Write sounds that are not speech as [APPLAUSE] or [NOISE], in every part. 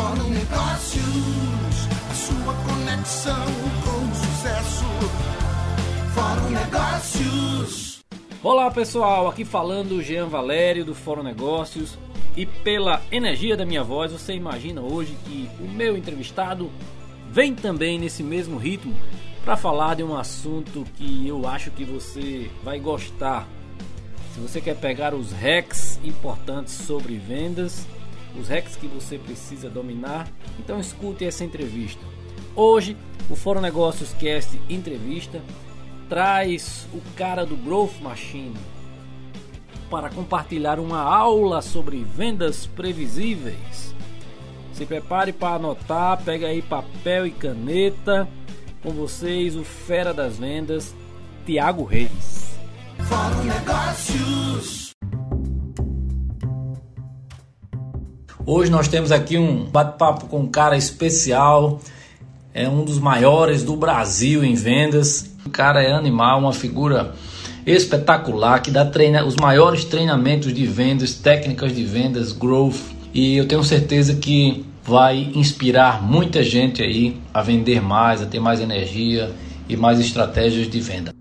Fórum Negócios, a sua conexão com o sucesso. Fórum Negócios. Olá pessoal, aqui falando Jean Valério do Fórum Negócios. E pela energia da minha voz, você imagina hoje que o meu entrevistado vem também nesse mesmo ritmo para falar de um assunto que eu acho que você vai gostar. Se você quer pegar os hacks importantes sobre vendas, os hacks que você precisa dominar, então escute essa entrevista. Hoje, o Fórum Negócios Cast Entrevista traz o cara do Growth Machine para compartilhar uma aula sobre vendas previsíveis. Se prepare para anotar, pega aí papel e caneta. Com vocês, o fera das vendas, Tiago Reis. Fórum Negócios. Hoje nós temos aqui um bate-papo com um cara especial, é um dos maiores do Brasil em vendas. O cara é animal, uma figura espetacular que dá treina, os maiores treinamentos de vendas, técnicas de vendas, growth. E eu tenho certeza que vai inspirar muita gente aí a vender mais, a ter mais energia e mais estratégias de venda.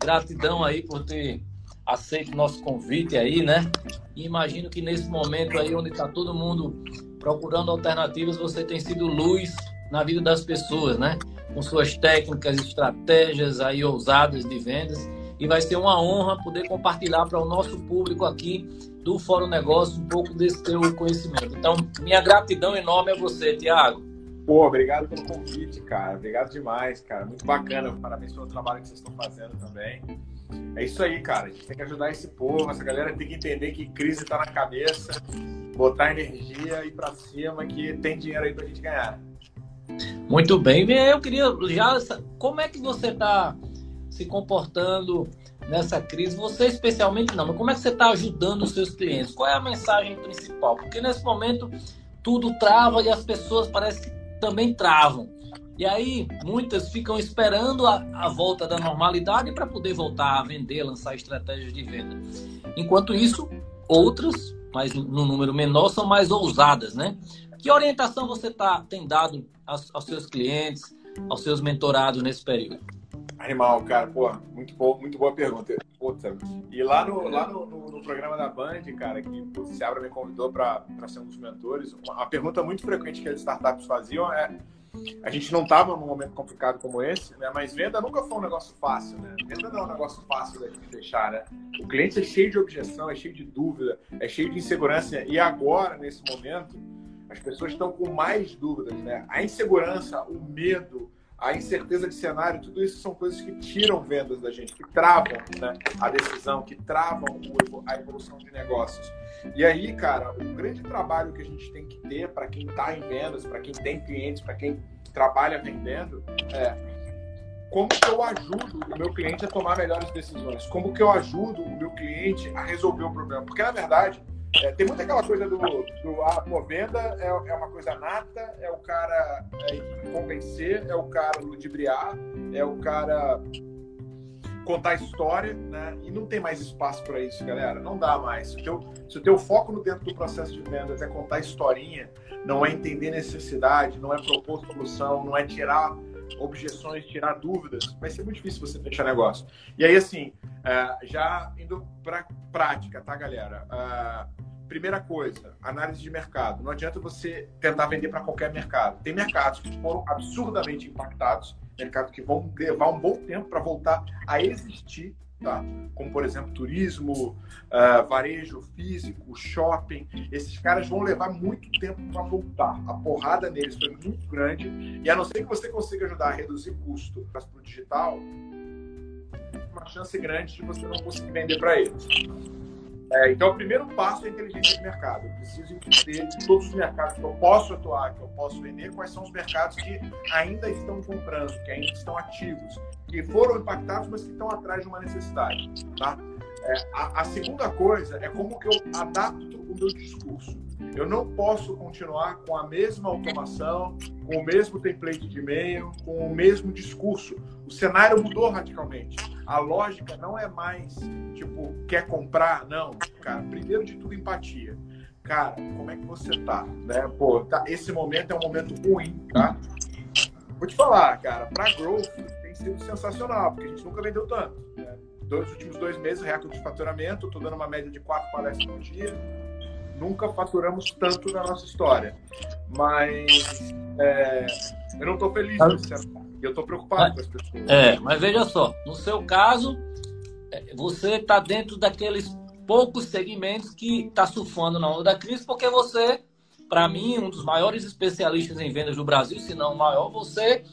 Gratidão aí por ter aceito o nosso convite aí, né? E imagino que nesse momento aí onde está todo mundo procurando alternativas, você tem sido luz na vida das pessoas, né? Com suas técnicas, estratégias aí ousadas de vendas. E vai ser uma honra poder compartilhar para o nosso público aqui do Fórum Negócio um pouco desse teu conhecimento. Então, minha gratidão enorme a você, Tiago. Pô, obrigado pelo convite, cara. Obrigado demais, cara. Muito bacana. Parabéns pelo trabalho que vocês estão fazendo também. É isso aí, cara. A gente tem que ajudar esse povo. Essa galera tem que entender que crise tá na cabeça, botar energia e pra cima, que tem dinheiro aí pra gente ganhar. Muito bem. Eu queria já. Como é que você tá se comportando nessa crise? Você especialmente não, mas como é que você está ajudando os seus clientes? Qual é a mensagem principal? Porque nesse momento tudo trava e as pessoas parecem que também travam. E aí, muitas ficam esperando a, a volta da normalidade para poder voltar a vender, lançar estratégias de venda. Enquanto isso, outras, mas no número menor, são mais ousadas, né? Que orientação você tá, tem dado aos, aos seus clientes, aos seus mentorados nesse período? Animal, cara, pô, muito, bom, muito boa pergunta. Puta. E lá, no, lá no, no, no programa da Band, cara, que o Seabra me convidou para ser um dos mentores, uma, pergunta muito frequente que as startups faziam é a gente não estava num momento complicado como esse, né? Mas venda nunca foi um negócio fácil, né? Venda não é um negócio fácil da gente deixar, né? O cliente é cheio de objeção, é cheio de dúvida, é cheio de insegurança. E agora, nesse momento, as pessoas estão com mais dúvidas, né? A insegurança, o medo, a incerteza de cenário, tudo isso são coisas que tiram vendas da gente, que travam né, a decisão, que travam a evolução de negócios. E aí, cara, o grande trabalho que a gente tem que ter para quem está em vendas, para quem tem clientes, para quem trabalha vendendo, é como que eu ajudo o meu cliente a tomar melhores decisões? Como que eu ajudo o meu cliente a resolver o problema? Porque, na verdade, é, tem muita aquela coisa do, do ah, pô, venda é, é uma coisa nata, é o cara é, convencer, é o cara ludibriar, é o cara contar história, né? E não tem mais espaço para isso, galera. Não dá mais. Se o, se o teu foco no dentro do processo de vendas é contar historinha, não é entender necessidade, não é propor solução, não é tirar objeções, tirar dúvidas, vai ser muito difícil você fechar negócio. E aí, assim, uh, já indo para prática, tá, galera? Uh, primeira coisa, análise de mercado. Não adianta você tentar vender para qualquer mercado. Tem mercados que foram absurdamente impactados, mercados que vão levar um bom tempo para voltar a existir Tá? como por exemplo turismo, uh, varejo físico, shopping. Esses caras vão levar muito tempo para voltar. A porrada neles foi muito grande e a não ser que você consiga ajudar a reduzir custo para o digital, uma chance grande de você não conseguir vender para eles. É, então, o primeiro passo é a inteligência de mercado. Eu preciso entender de todos os mercados que eu posso atuar, que eu posso vender, quais são os mercados que ainda estão comprando, que ainda estão ativos, que foram impactados, mas que estão atrás de uma necessidade. Tá? É, a, a, segunda coisa é como que eu adapto o meu discurso. Eu não posso continuar com a mesma automação, com o mesmo template de e-mail, com o mesmo discurso. O cenário mudou radicalmente. A lógica não é mais, tipo, quer comprar? Não, cara. Primeiro de tudo, empatia. cara, como é que você tá? Né? Pô, tá, esse momento é um momento ruim, tá? Vou te falar, cara, para growth tem sido sensacional, porque a gente nunca vendeu tanto. Né? Dois últimos dois meses, recorde de faturamento, tô dando uma média de quatro palestras por dia. Nunca faturamos tanto na nossa história. Mas é, eu não tô feliz. Eu tô preocupado com as pessoas. É, mas veja só, no seu caso, é, você está dentro daqueles poucos segmentos que está surfando na onda da crise, porque você, para mim, um dos maiores especialistas em vendas do Brasil, se não o maior, você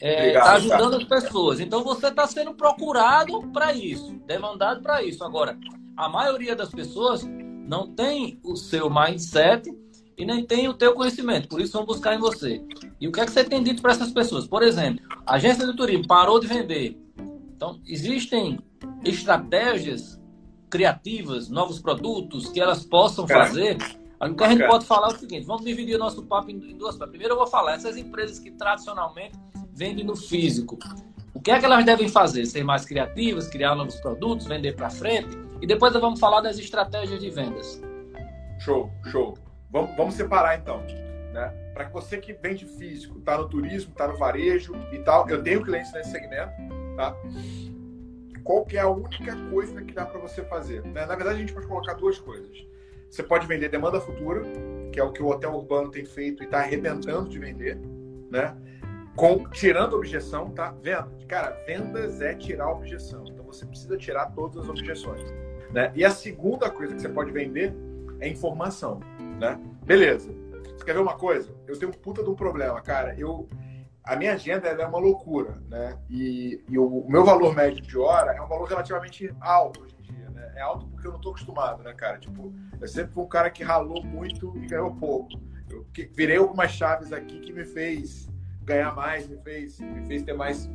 está é, tá ajudando as pessoas. Então você está sendo procurado para isso, demandado para isso. Agora, a maioria das pessoas não tem o seu mindset e nem tem o teu conhecimento, por isso vão buscar em você. E o que é que você tem dito para essas pessoas? Por exemplo, a agência de turismo parou de vender. Então, existem estratégias criativas, novos produtos que elas possam fazer. O que a gente pode falar é o seguinte: vamos dividir o nosso papo em duas partes. Primeiro, eu vou falar essas empresas que tradicionalmente vendem no físico. O que é que elas devem fazer? Ser mais criativas, criar novos produtos, vender para frente? E depois vamos falar das estratégias de vendas. Show, show. Vamos, vamos separar então. Né? Para você que vende físico, está no turismo, está no varejo e tal, eu tenho clientes nesse segmento, tá? qual que é a única coisa que dá para você fazer? Né? Na verdade, a gente pode colocar duas coisas. Você pode vender demanda futura, que é o que o hotel urbano tem feito e está arrebentando de vender, né? Com, tirando objeção, tá? Venda. Cara, vendas é tirar objeção. Então você precisa tirar todas as objeções. Né? E a segunda coisa que você pode vender é informação. Né? Beleza. Você quer ver uma coisa? Eu tenho um puta de um problema, cara. Eu, a minha agenda é uma loucura, né? E, e o, o, meu valor médio de hora é um valor relativamente alto hoje em dia, né? É alto porque eu não tô acostumado, né, cara? Tipo, eu sempre fui um cara que ralou muito e ganhou pouco. Eu virei algumas chaves aqui que me fez ganhar mais, me fez, me fez ter mais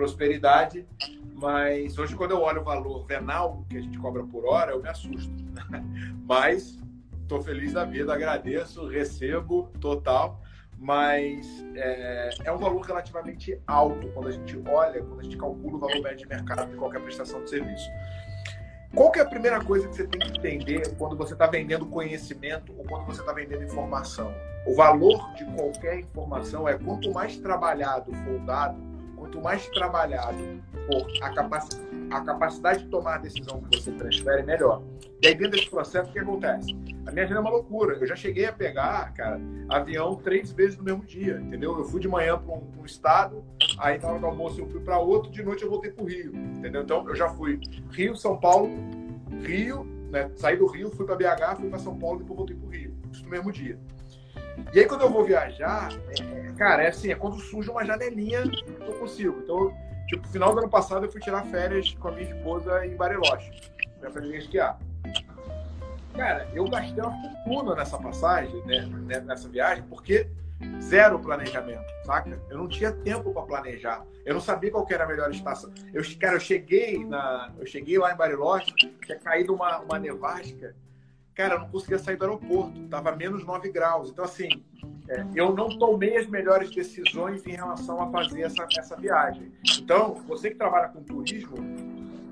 prosperidade. Mas hoje, quando eu olho o valor venal que a gente cobra por hora, eu me assusto. [LAUGHS] Mas estou feliz da vida, agradeço, recebo total mas é, é, um valor relativamente alto quando a gente olha, quando a gente calcula o valor médio de mercado de qualquer prestação de serviço. Qual que é a primeira coisa que você tem que entender quando você está vendendo conhecimento ou quando você está vendendo informação? O valor de qualquer informação é quanto mais trabalhado for dado, quanto mais trabalhado for a, capac a capacidade de tomar a decisão que você transfere, melhor. E aí, dentro desse processo, o que acontece? A minha agenda é uma loucura. Eu já cheguei a pegar, cara, avião três vezes no mesmo dia, entendeu? Eu fui de manhã para um, um, estado, aí na hora do almoço eu fui para outro, de noite eu voltei para o Rio, entendeu? Então, eu já fui Rio, São Paulo, Rio, né? Saí do Rio, fui para BH, fui para São Paulo e depois voltei para o Rio. Isso no mesmo dia. E aí, quando eu vou viajar, é, cara, é assim, é quando surge uma janelinha que eu consigo. Então, tipo, final do ano passado eu fui tirar férias com a minha esposa em Bariloche, pra a esquiar. Cara, eu gastei uma fortuna nessa passagem, né, né, nessa viagem, porque zero planejamento, saca? Eu não tinha tempo para planejar. Eu não sabia qual era a melhor estação. Eu, cara, eu cheguei na, eu cheguei lá em Bariloche, tinha caído uma, uma nevasca cara, eu não conseguia sair do aeroporto, tava menos 9 graus. Então, assim, é, eu não tomei as melhores decisões em relação a fazer essa, essa viagem. Então, você que trabalha com turismo,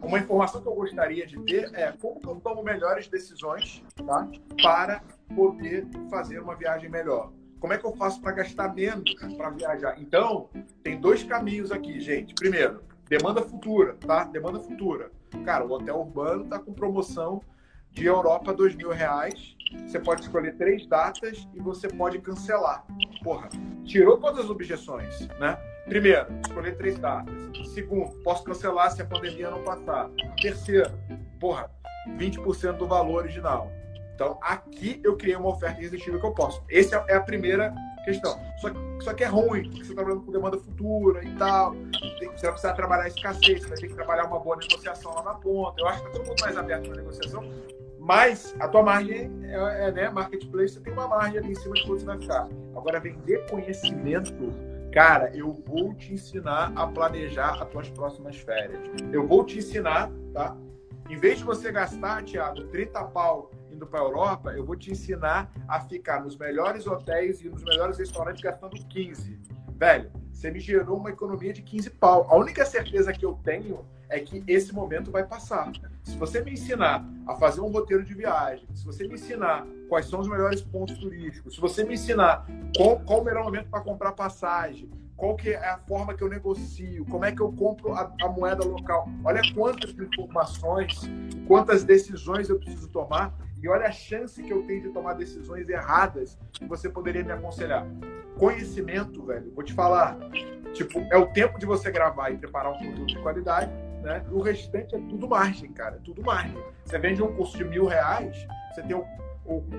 uma informação que eu gostaria de ter é como eu tomo melhores decisões tá, para poder fazer uma viagem melhor. Como é que eu faço para gastar menos para viajar? Então, tem dois caminhos aqui, gente. Primeiro, demanda futura, tá? Demanda futura. Cara, o hotel urbano está com promoção de Europa, dois mil reais. Você pode escolher três datas e você pode cancelar. Porra, tirou todas as objeções, né? Primeiro, escolher três datas. Segundo, posso cancelar se a pandemia não passar. Terceiro, porra, 20% do valor original. Então, aqui eu criei uma oferta irresistível que eu posso. Essa é a primeira questão. Só, só que é ruim, porque você está trabalhando com demanda futura e tal. Você vai precisar trabalhar escassez, você vai ter que trabalhar uma boa negociação lá na ponta. Eu acho que está todo mundo mais aberto na negociação, mas a tua margem é, é né, marketplace, você tem uma margem ali em cima de quanto você vai ficar. Agora, vender conhecimento, cara, eu vou te ensinar a planejar as tuas próximas férias. Eu vou te ensinar, tá? Em vez de você gastar, Thiago, 30 pau indo para a Europa, eu vou te ensinar a ficar nos melhores hotéis e nos melhores restaurantes gastando 15. Velho, você me gerou uma economia de 15 pau. A única certeza que eu tenho é que esse momento vai passar. Se você me ensinar a fazer um roteiro de viagem, se você me ensinar quais são os melhores pontos turísticos, se você me ensinar qual, qual o melhor momento para comprar passagem, qual que é a forma que eu negocio, como é que eu compro a, a, moeda local. Olha quantas informações, quantas decisões eu preciso tomar e olha a chance que eu tenho de tomar decisões erradas que você poderia me aconselhar. Conhecimento, velho, vou te falar, tipo, é o tempo de você gravar e preparar um produto de qualidade, né? O restante é tudo margem, cara, é tudo margem. Você vende um curso de mil reais, você tem o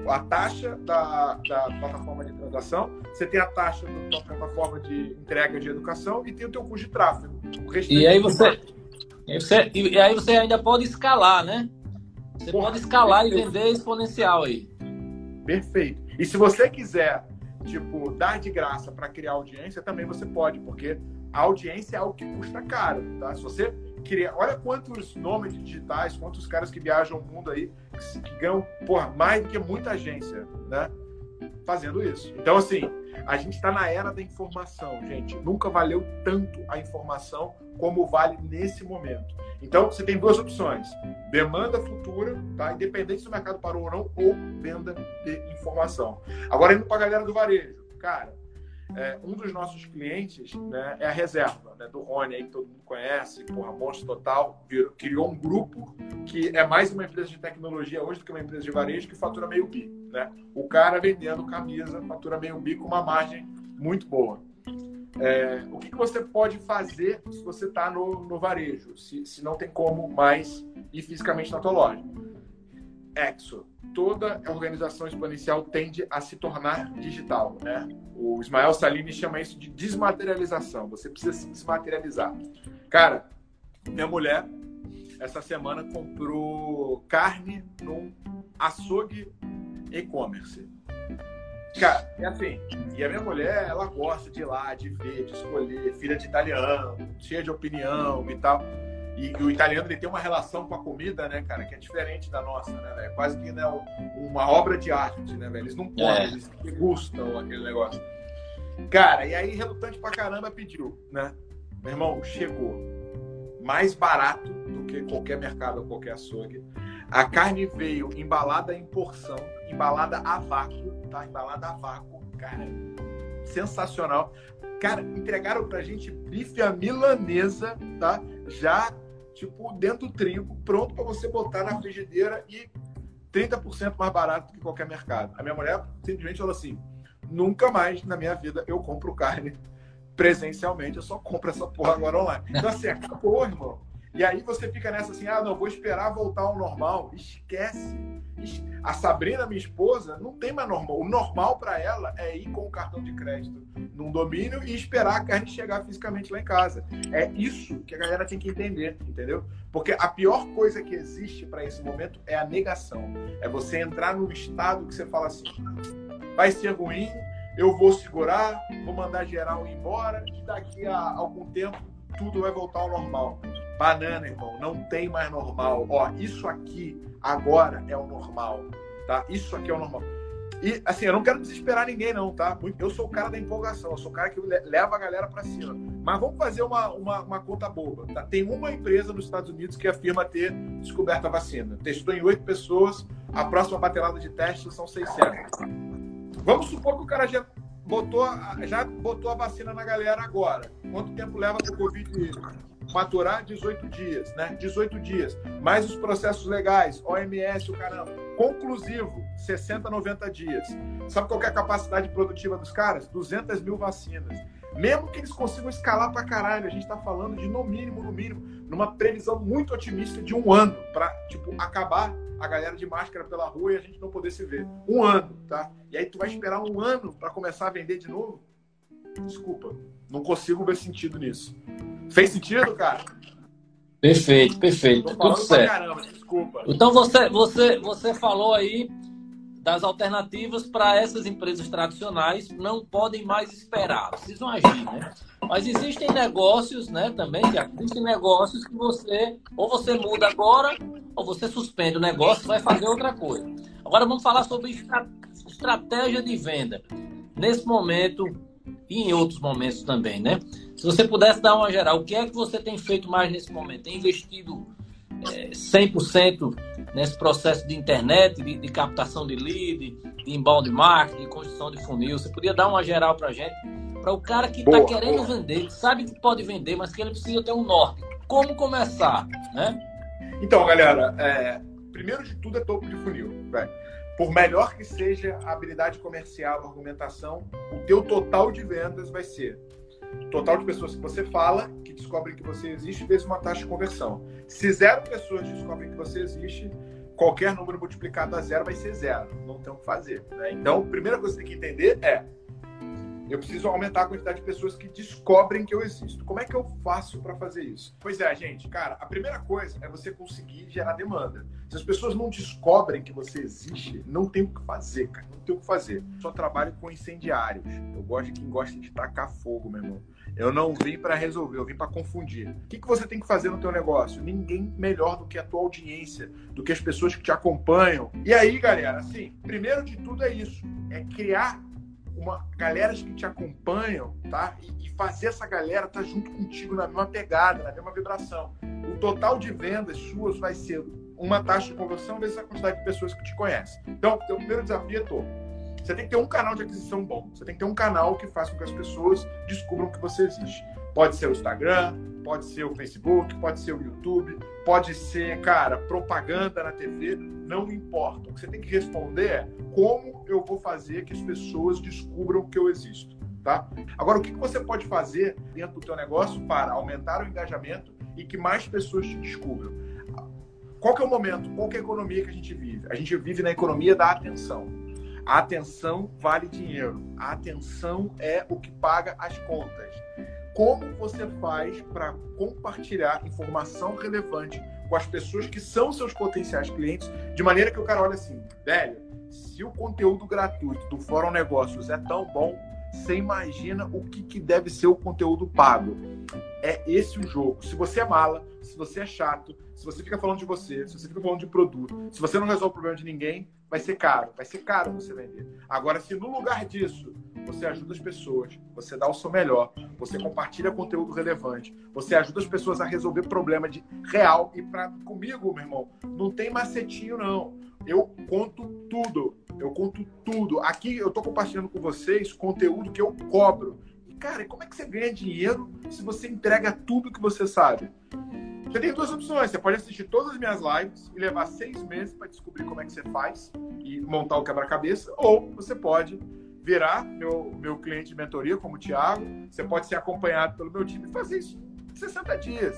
a taxa da, da, plataforma de transação, você tem a taxa da plataforma de entrega de educação e tem o teu custo de tráfego. e aí você, e você, e aí você ainda pode escalar, né? Você Porra, pode escalar perfeito. e vender exponencial aí. Perfeito. E se você quiser, tipo, dar de graça para criar audiência, também você pode, porque a audiência é algo que custa caro, tá? Se você queria, olha quantos nomes digitais, quantos caras que viajam o mundo aí, que, que ganham, porra, mais do que muita agência, né? Fazendo isso. Então, assim, a gente está na era da informação, gente. Nunca valeu tanto a informação como vale nesse momento. Então, você tem duas opções: demanda futura, tá? Independente se o mercado parou ou não, ou venda de informação. Agora, indo para a galera do varejo, cara. É, um dos nossos clientes né, é a reserva né, do Rony, aí, que todo mundo conhece, porra, monstro total, virou, criou um grupo que é mais uma empresa de tecnologia hoje do que uma empresa de varejo que fatura meio bi. Né? O cara vendendo camisa fatura meio bi com uma margem muito boa. É, o que, que, você pode fazer se você está no, no, varejo, se, se não tem como mais ir fisicamente na tua loja? Exo. Toda organização exponencial tende a se tornar digital, né? O Ismael Salini chama isso de desmaterialização. Você precisa se desmaterializar. Cara, minha mulher essa semana comprou carne num açougue e-commerce. Cara, é assim, e a minha mulher, ela gosta de ir lá, de ver, de escolher, filha de italiano, cheia de opinião e tal. E, e, o italiano ele tem uma relação com a comida, né, cara, que é diferente da nossa, né, velho? Quase que né, uma obra de arte, né, velho? Eles não comem, é. eles degustam aquele negócio. Cara, e aí, relutante pra caramba, pediu, né? Meu irmão, chegou. Mais barato do que qualquer mercado ou qualquer açougue. A carne veio embalada em porção, embalada a vácuo, tá? Embalada a vácuo, cara. Sensacional. Cara, entregaram pra gente bife à milanesa, tá? Já tipo, dentro do trigo, pronto para você botar na frigideira e 30% mais barato que qualquer mercado. A minha mulher simplesmente falou assim: nunca mais na minha vida eu compro carne presencialmente, eu só compro essa porra agora online. Então, assim, acabou, irmão. E aí você fica nessa assim, ah, não, vou esperar voltar ao normal. Esquece. A Sabrina, minha esposa, não tem mais normal. O normal para ela é ir com o cartão de crédito num domínio e esperar a carne chegar fisicamente lá em casa. É isso que a galera tem que entender, entendeu? Porque a pior coisa que existe para esse momento é a negação. É você entrar num estado que você fala assim: vai ser ruim, eu vou segurar, vou mandar geral ir embora e daqui a algum tempo tudo vai voltar ao normal. Banana, irmão, não tem mais normal. Ó, isso aqui agora é o normal, tá? Isso aqui é o normal. E, assim, eu não quero desesperar ninguém, não, tá? Eu sou o cara da empolgação, eu sou o cara que leva a galera para cima. Mas vamos fazer uma, uma, uma, conta boba, tá? Tem uma empresa nos Estados Unidos que afirma ter descoberto a vacina. Testou em oito pessoas, a próxima batelada de teste são 600. Vamos supor que o cara já botou, já botou a vacina na galera agora. Quanto tempo leva para o Covid maturar 18 dias, né? 18 dias. Mais os processos legais, OMS, o caramba. Conclusivo, 60, 90 dias. Sabe qual é a capacidade produtiva dos caras? 200 mil vacinas. Mesmo que eles consigam escalar pra caralho, a gente tá falando de no mínimo, no mínimo, numa previsão muito otimista de um ano para tipo, acabar a galera de máscara pela rua e a gente não poder se ver. Um ano, tá? E aí tu vai esperar um ano para começar a vender de novo? Desculpa, não consigo ver sentido nisso. Fez sentido, cara? Perfeito, perfeito. Tudo certo. Caramba, desculpa. Então você, você, você falou aí das alternativas para essas empresas tradicionais não podem mais esperar, precisam agir, né? Mas existem negócios, né, também, existem negócios que você ou você muda agora ou você suspende o negócio e vai fazer outra coisa. Agora vamos falar sobre estratégia de venda. Nesse momento, e em outros momentos também, né? Se você pudesse dar uma geral, o que é que você tem feito mais nesse momento? Tem investido é, 100% nesse processo de internet, de, de captação de lead, de inbound marketing, de construção de funil. Você podia dar uma geral para gente, para o cara que está querendo boa. vender, que sabe que pode vender, mas que ele precisa ter um norte. Como começar, né? Então, galera, é, primeiro de tudo é topo de funil. Véio. Por melhor que seja a habilidade comercial, a argumentação, o teu total de vendas vai ser total de pessoas que você fala, que descobrem que você existe, vezes uma taxa de conversão. Se zero pessoas descobrem que você existe, qualquer número multiplicado a zero vai ser zero. Não tem o que fazer. Né? Então, a primeira coisa que você tem que entender é eu preciso aumentar a quantidade de pessoas que descobrem que eu existo. Como é que eu faço para fazer isso? Pois é, gente, cara, a primeira coisa é você conseguir gerar demanda. Se as pessoas não descobrem que você existe, não tem o que fazer, cara. Não tem o que fazer. Só trabalho com incendiários. Eu gosto de quem gosta de tacar fogo, meu irmão. Eu não vim para resolver, eu vim para confundir. O que, que você tem que fazer no teu negócio? Ninguém melhor do que a tua audiência, do que as pessoas que te acompanham. E aí, galera, assim, primeiro de tudo é isso, é criar uma galera que te acompanham, tá? E, e fazer essa galera estar tá junto contigo na mesma pegada, na mesma vibração. O total de vendas suas vai ser uma taxa de conversão vezes a quantidade de pessoas que te conhecem. Então, o primeiro desafio é todo. Você tem que ter um canal de aquisição bom. Você tem que ter um canal que faça com que as pessoas descubram que você existe. Pode ser o Instagram, pode ser o Facebook, pode ser o YouTube, pode ser, cara, propaganda na TV, não importa. O que você tem que responder é como eu vou fazer que as pessoas descubram que eu existo, tá? Agora, o que você pode fazer dentro do teu negócio para aumentar o engajamento e que mais pessoas te descubram? Qual que é o momento? Qual que é a economia que a gente vive? A gente vive na economia da atenção. A atenção vale dinheiro. A atenção é o que paga as contas como você faz para compartilhar informação relevante com as pessoas que são seus potenciais clientes, de maneira que o cara olha assim, velho, se o conteúdo gratuito do Fórum Negócios é tão bom, você imagina o que, que deve ser o conteúdo pago. É esse o jogo. Se você é mala, se você é chato, se você fica falando de você, se você fica falando de produto, se você não resolve o problema de ninguém, vai ser caro. Vai ser caro você vender. Agora, se no lugar disso você ajuda as pessoas, você dá o seu melhor, você compartilha conteúdo relevante, você ajuda as pessoas a resolver problema de real e para comigo, meu irmão, não tem macetinho não. Eu conto tudo. Eu conto tudo. Aqui eu tô compartilhando com vocês conteúdo que eu cobro. E cara, como é que você ganha dinheiro se você entrega tudo que você sabe? Você tem duas opções. Você pode assistir todas as minhas lives e levar seis meses para descobrir como é que você faz e montar o quebra-cabeça, ou você pode virar meu, meu cliente de mentoria, como o Thiago, você pode ser acompanhado pelo meu time e fazer isso em 60 dias.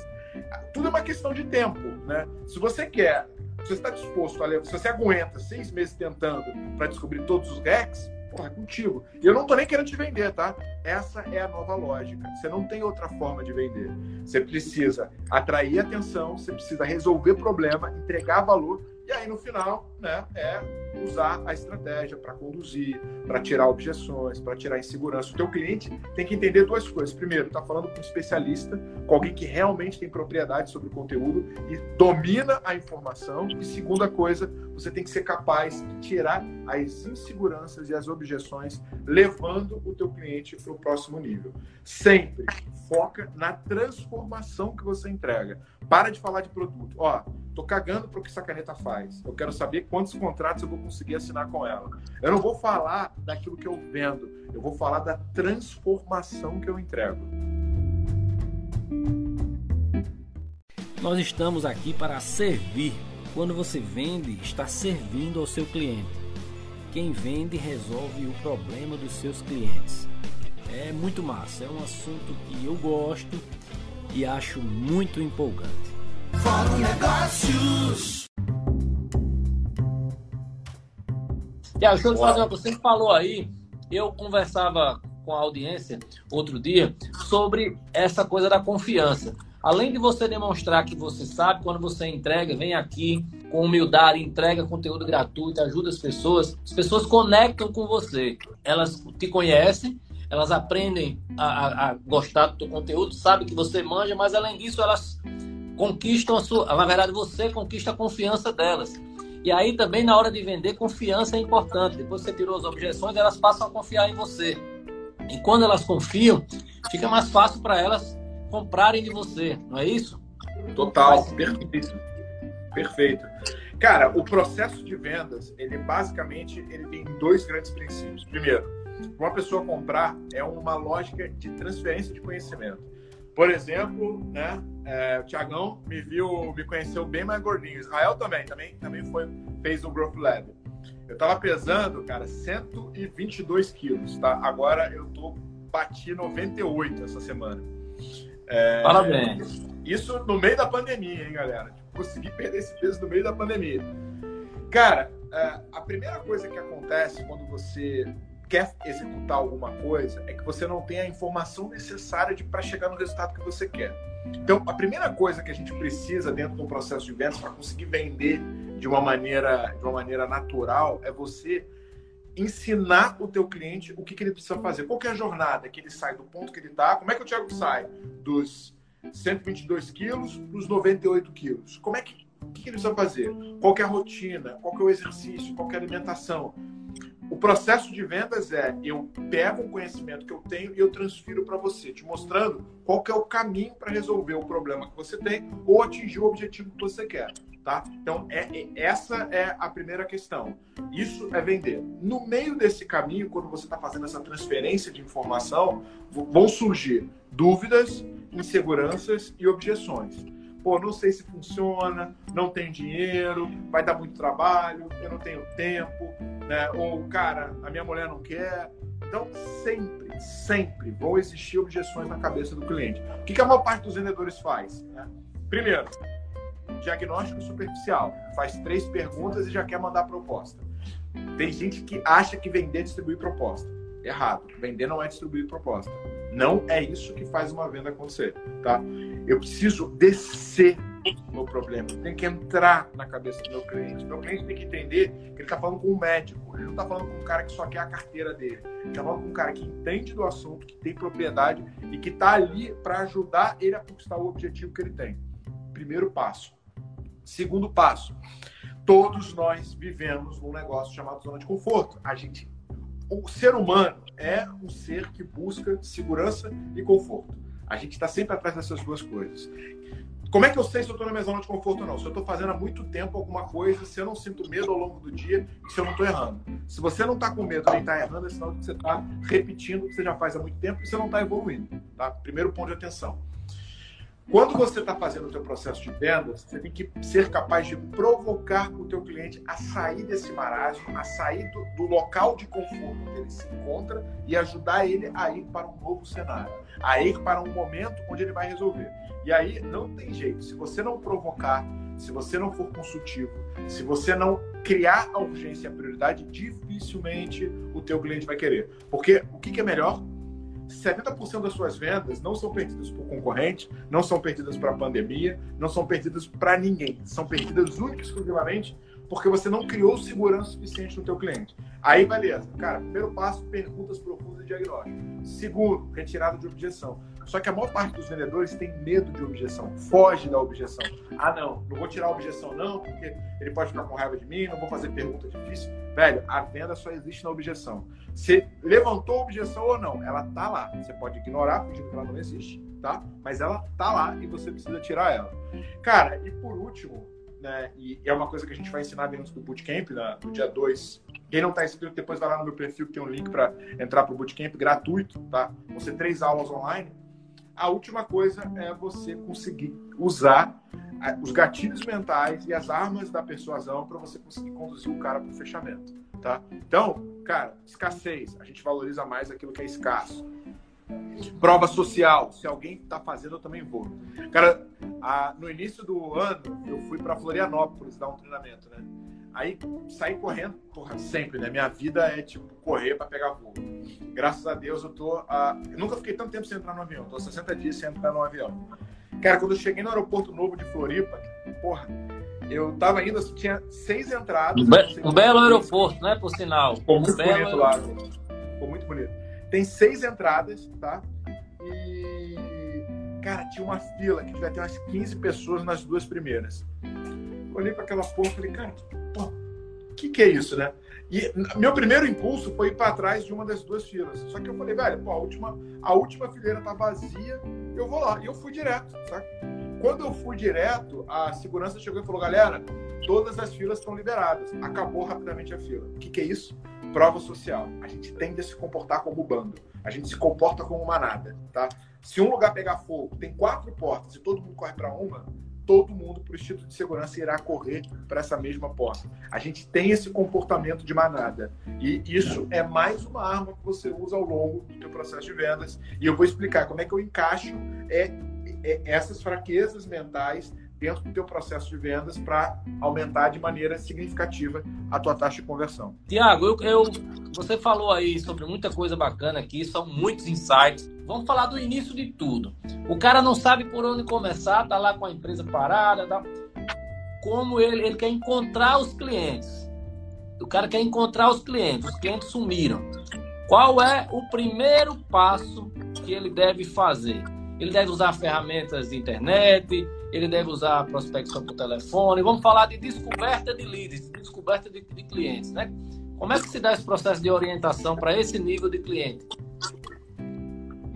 Tudo é uma questão de tempo, né? Se você quer, você está disposto a levar, se você aguenta seis meses tentando para descobrir todos os hacks, porra, é contigo. E eu não tô nem querendo te vender, tá? Essa é a nova lógica. Você não tem outra forma de vender. Você precisa atrair atenção, você precisa resolver problema, entregar valor e aí, no final, né, é usar a estratégia para conduzir, para tirar objeções, para tirar insegurança. O teu cliente tem que entender duas coisas. Primeiro, está falando com um especialista, com alguém que realmente tem propriedade sobre o conteúdo e domina a informação. E segunda coisa, você tem que ser capaz de tirar as inseguranças e as objeções, levando o teu cliente para o próximo nível. Sempre foca na transformação que você entrega. Para de falar de produto. Ó, tô cagando para o que essa caneta faz. Eu quero saber quantos contratos eu vou conseguir assinar com ela. Eu não vou falar daquilo que eu vendo. Eu vou falar da transformação que eu entrego. Nós estamos aqui para servir. Quando você vende, está servindo ao seu cliente. Quem vende resolve o problema dos seus clientes. É muito massa, é um assunto que eu gosto e acho muito empolgante. Fórum Negócios. Tiago, deixa eu fazer uma coisa. Você falou aí, eu conversava com a audiência outro dia sobre essa coisa da confiança. Além de você demonstrar que você sabe, quando você entrega, vem aqui com humildade, entrega conteúdo gratuito, ajuda as pessoas, as pessoas conectam com você. Elas te conhecem elas aprendem a, a, a, gostar do teu conteúdo, sabe que você manja, mas além disso elas conquistam a sua, na verdade você conquista a confiança delas. E aí também na hora de vender, confiança é importante. Depois você tirou as objeções, elas passam a confiar em você. E quando elas confiam, fica mais fácil para elas comprarem de você, não é isso? Total, perfeito. Perfeito. Cara, o processo de vendas, ele basicamente ele tem dois grandes princípios. Primeiro, uma pessoa comprar é uma lógica de transferência de conhecimento. Por exemplo, né, é, o Tiagão me viu, me conheceu bem mais gordinho. Israel também, também, também foi, fez o Growth Lab. Eu tava pesando, cara, 122 quilos, tá? Agora eu tô bati 98 essa semana. É, Parabéns. Isso no meio da pandemia, hein, galera? Tipo, consegui perder esse peso no meio da pandemia. Cara, é, a primeira coisa que acontece quando você quer executar alguma coisa é que você não tem a informação necessária para chegar no resultado que você quer. Então, a primeira coisa que a gente precisa dentro do processo de vendas para conseguir vender de uma maneira de uma maneira natural é você ensinar o teu cliente o que, que ele precisa fazer. Qual é a jornada que ele sai do ponto que ele está? Como é que o Thiago sai dos 122 quilos para os 98 quilos? Como é que que, que ele precisa fazer? Qual é a rotina? Qual é o exercício? Qual é a alimentação? O processo de vendas é eu pego o conhecimento que eu tenho e eu transfiro para você, te mostrando qual é o caminho para resolver o problema que você tem ou atingir o objetivo que você quer. Tá? Então, é, é, essa é a primeira questão. Isso é vender. No meio desse caminho, quando você está fazendo essa transferência de informação, vão surgir dúvidas, inseguranças e objeções pô, não sei se funciona, não tenho dinheiro, vai dar muito trabalho, eu não tenho tempo, né? Ou, cara, a minha mulher não quer. Então, sempre, sempre vão existir objeções na cabeça do cliente. O que a maior parte dos vendedores faz? Né? Primeiro, diagnóstico superficial. Faz três perguntas e já quer mandar proposta. Tem gente que acha que vender é distribuir proposta. Errado. Vender não é distribuir proposta. Não é isso que faz uma venda acontecer, tá? Eu preciso descer no problema. Tem que entrar na cabeça do meu cliente. Meu cliente tem que entender que ele está falando com um médico. Ele não está falando com um cara que só quer a carteira dele. Ele está falando com um cara que entende do assunto, que tem propriedade e que está ali para ajudar ele a conquistar o objetivo que ele tem. Primeiro passo. Segundo passo. Todos nós vivemos num negócio chamado zona de conforto. A gente o ser humano é um ser que busca segurança e conforto. A gente está sempre atrás dessas duas coisas. Como é que eu sei se eu estou na minha zona de conforto ou não? Se eu estou fazendo há muito tempo alguma coisa, se eu não sinto medo ao longo do dia se eu não estou errando. Se você não está com medo nem está errando, é sinal que você está repetindo o que você já faz há muito tempo e você não está evoluindo. Tá? Primeiro ponto de atenção. Quando você está fazendo o teu processo de vendas, você tem que ser capaz de provocar o teu cliente a sair desse marasmo, a sair do, do local de conforto que ele se encontra e ajudar ele a ir para um novo cenário, a ir para um momento onde ele vai resolver. E aí não tem jeito. Se você não provocar, se você não for consultivo, se você não criar a urgência e a prioridade, dificilmente o teu cliente vai querer. Porque o que, que é melhor? 70% das suas vendas não são perdidas por concorrente, não são perdidas para a pandemia, não são perdidas para ninguém. São perdidas única e exclusivamente porque você não criou segurança suficiente no teu cliente. Aí, beleza. Cara, primeiro passo, perguntas profundas e diagnóstico. Segundo, retirada de objeção. Só que a maior parte dos vendedores tem medo de objeção, foge da objeção. Ah, não, não vou tirar a objeção não, porque ele pode ficar com raiva de mim, não vou fazer pergunta difícil. Velho, a venda só existe na objeção. Você levantou objeção ou não, ela tá lá. Você pode ignorar, fingindo que ela não existe, tá? Mas ela tá lá e você precisa tirar ela. Cara, e por último, né, e é uma coisa que a gente vai ensinar dentro do Bootcamp, né, no dia 2. Quem não está inscrito, depois vai lá no meu perfil que tem um link para entrar para o Bootcamp gratuito, tá? Vão ser três aulas online. A última coisa é você conseguir usar os gatilhos mentais e as armas da persuasão para você conseguir conduzir o cara para o fechamento, tá? Então, cara, escassez, a gente valoriza mais aquilo que é escasso. Prova social, se alguém está fazendo, eu também vou. Cara, a, no início do ano, eu fui para Florianópolis dar um treinamento, né? Aí saí correndo, porra, sempre, né? Minha vida é tipo correr para pegar voo. Graças a Deus eu tô. Uh, eu nunca fiquei tanto tempo sem entrar no avião, tô 60 dias sem entrar no avião. Cara, quando eu cheguei no aeroporto novo de Floripa, porra, eu tava indo, assim, tinha seis entradas. Um, be um belo aeroporto, né? Por sinal. Ficou muito um bonito lá. Ficou muito bonito. Tem seis entradas, tá? E. Cara, tinha uma fila que devia ter umas 15 pessoas nas duas primeiras. Olhei para aquela porra e falei, cara, o que, que é isso, né? E meu primeiro impulso foi ir para trás de uma das duas filas. Só que eu falei, velho, pô, a última, a última fileira tá vazia, eu vou lá. E eu fui direto, sabe? Quando eu fui direto, a segurança chegou e falou: galera, todas as filas estão liberadas. Acabou rapidamente a fila. O que, que é isso? Prova social. A gente tende a se comportar como bando. A gente se comporta como manada, tá? Se um lugar pegar fogo, tem quatro portas e todo mundo corre para uma, todo mundo, por instinto de segurança, irá correr para essa mesma porta. A gente tem esse comportamento de manada. E isso é mais uma arma que você usa ao longo do seu processo de vendas. E eu vou explicar como é que eu encaixo é, é essas fraquezas mentais dentro do teu processo de vendas para aumentar de maneira significativa a tua taxa de conversão. Tiago, eu, eu, você falou aí sobre muita coisa bacana aqui, são muitos insights. Vamos falar do início de tudo. O cara não sabe por onde começar, tá lá com a empresa parada, tá? como ele, ele quer encontrar os clientes. O cara quer encontrar os clientes, os clientes sumiram. Qual é o primeiro passo que ele deve fazer? Ele deve usar ferramentas de internet, ele deve usar prospecção por telefone. Vamos falar de descoberta de leads, descoberta de, de clientes, né? Como é que se dá esse processo de orientação para esse nível de cliente?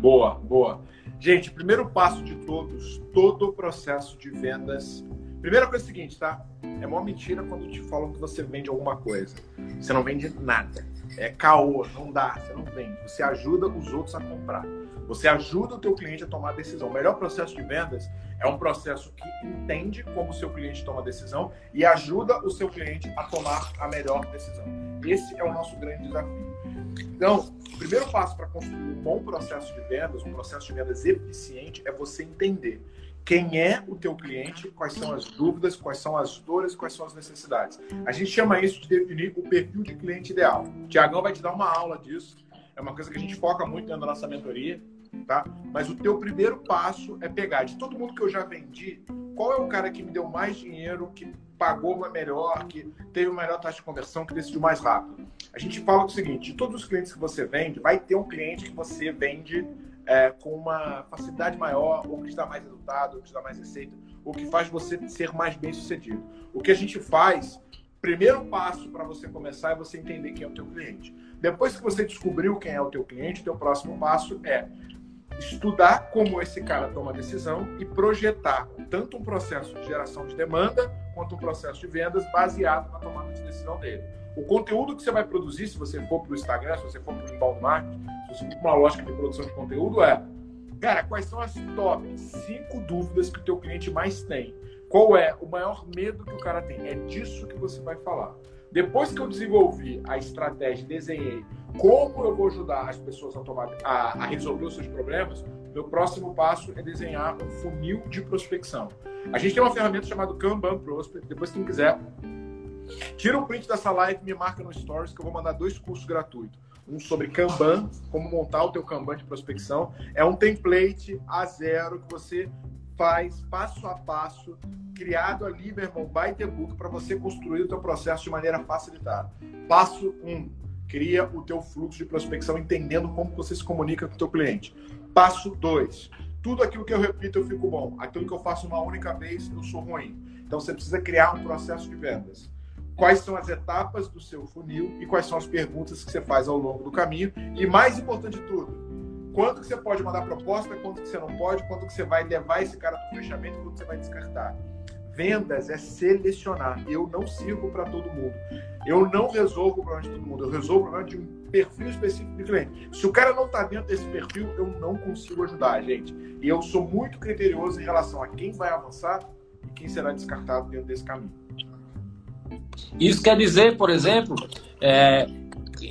Boa, boa. Gente, primeiro passo de todos, todo o processo de vendas. Primeira coisa é a seguinte, tá? É uma mentira quando te falam que você vende alguma coisa. Você não vende nada. É caô, não dá, você não vende. Você ajuda os outros a comprar. Você ajuda o teu cliente a tomar a decisão. O melhor processo de vendas é um processo que entende como o seu cliente toma a decisão e ajuda o seu cliente a tomar a melhor decisão. Esse é o nosso grande desafio. Então, o primeiro passo para construir um bom processo de vendas, um processo de vendas eficiente, é você entender quem é o teu cliente, quais são as dúvidas, quais são as dores, quais são as necessidades. A gente chama isso de definir o perfil de cliente ideal. O Tiagão vai te dar uma aula disso. É uma coisa que a gente foca muito dentro da nossa mentoria tá? Mas o teu primeiro passo é pegar de todo mundo que eu já vendi, qual é o cara que me deu mais dinheiro, que pagou melhor, que teve uma melhor taxa de conversão, que decidiu mais rápido. A gente fala o seguinte: de todos os clientes que você vende, vai ter um cliente que você vende é, com uma facilidade maior, ou que te dá mais resultado, ou que te dá mais receita, ou que faz você ser mais bem sucedido. O que a gente faz, primeiro passo para você começar é você entender quem é o teu cliente. Depois que você descobriu quem é o teu cliente, o teu próximo passo é estudar como esse cara toma decisão e projetar tanto um processo de geração de demanda quanto um processo de vendas baseado na tomada de decisão dele. O conteúdo que você vai produzir, se você for para o Instagram, se você for para o inbound marketing, se você for para uma lógica de produção de conteúdo, é, cara, quais são as top 5 dúvidas que o teu cliente mais tem? Qual é o maior medo que o cara tem? É disso que você vai falar. Depois que eu desenvolvi a estratégia, desenhei como eu vou ajudar as pessoas a, tomar, a, a resolver os seus problemas, meu próximo passo é desenhar um funil de prospecção. A gente tem uma ferramenta chamada Kanban Prospect. Depois, quem quiser, tira um print dessa live e me marca no Stories que eu vou mandar dois cursos gratuitos. Um sobre Kanban, como montar o teu Kanban de prospecção. É um template a zero que você faz passo a passo, criado ali, meu irmão, by the book, para você construir o teu processo de maneira facilitada. Passo 1. Um, cria o teu fluxo de prospecção entendendo como você se comunica com o teu cliente. Passo 2. Tudo aquilo que eu repito eu fico bom. Aquilo que eu faço uma única vez eu sou ruim. Então você precisa criar um processo de vendas. Quais são as etapas do seu funil e quais são as perguntas que você faz ao longo do caminho. E mais importante de tudo, quanto que você pode mandar proposta, quanto que você não pode, quanto que você vai levar esse cara para o fechamento, quanto você vai descartar. Vendas é selecionar. Eu não sirvo para todo mundo. Eu não resolvo o problema de todo mundo. Eu resolvo o problema de um perfil específico de cliente. Se o cara não está dentro desse perfil, eu não consigo ajudar, gente. E eu sou muito criterioso em relação a quem vai avançar e quem será descartado dentro desse caminho. Isso quer dizer, por exemplo, é,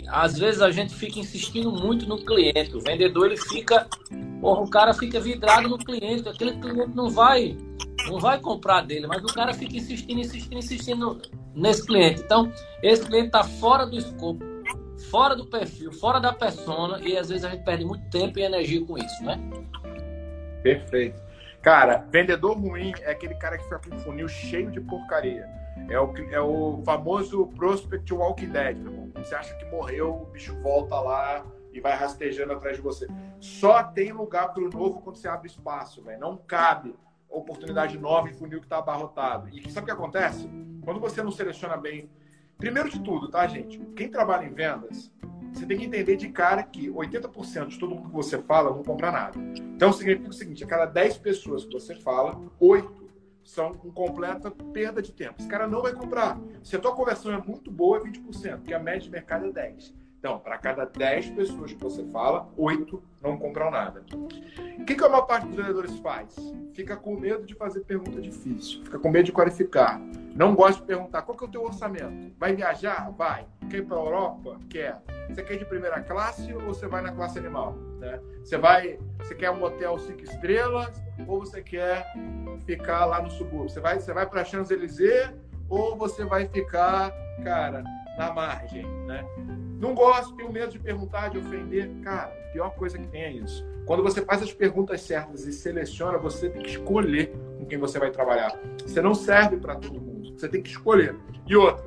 às vezes a gente fica insistindo muito no cliente. O vendedor ele fica, porra, o cara fica vidrado no cliente. Aquele cliente não vai não vai comprar dele, mas o cara fica insistindo, insistindo, insistindo nesse cliente. Então, esse cliente está fora do escopo, fora do perfil, fora da persona, e às vezes a gente perde muito tempo e energia com isso, né? Perfeito. Cara, vendedor ruim é aquele cara que fica com um funil cheio de porcaria. É o, é o famoso Prospect Walking Dead, meu irmão. Você acha que morreu, o bicho volta lá e vai rastejando atrás de você. Só tem lugar para o novo quando você abre espaço, velho. Não cabe oportunidade nova em funil que está abarrotado. E sabe o que acontece? Quando você não seleciona bem, primeiro de tudo, tá, gente? Quem trabalha em vendas você tem que entender de cara que 80% de todo mundo que você fala não compra nada. Então significa o seguinte: a cada 10 pessoas que você fala, 8 são com completa perda de tempo. Esse cara não vai comprar. Se a tua conversão é muito boa, é 20%, porque a média de mercado é 10%. Então, para cada 10 pessoas que você fala, 8 não compram nada. O que, que a maior parte dos vendedores faz? Fica com medo de fazer pergunta difícil, fica com medo de qualificar. Não gosta de perguntar qual que é o teu orçamento. Vai viajar? Vai. Quer ir para a Europa? Quer. Você quer ir de primeira classe ou você vai na classe animal? Né? Você vai, você quer um hotel cinco estrelas ou você quer ficar lá no subúrbio? Você vai, você vai para Champs-Élysées ou você vai ficar, cara, na margem, né? Não gosto, tenho medo de perguntar, de ofender. Cara, a pior coisa que tem é isso. Quando você faz as perguntas certas e seleciona, você tem que escolher com quem você vai trabalhar. Você não serve para todo mundo. Você tem que escolher. E outra,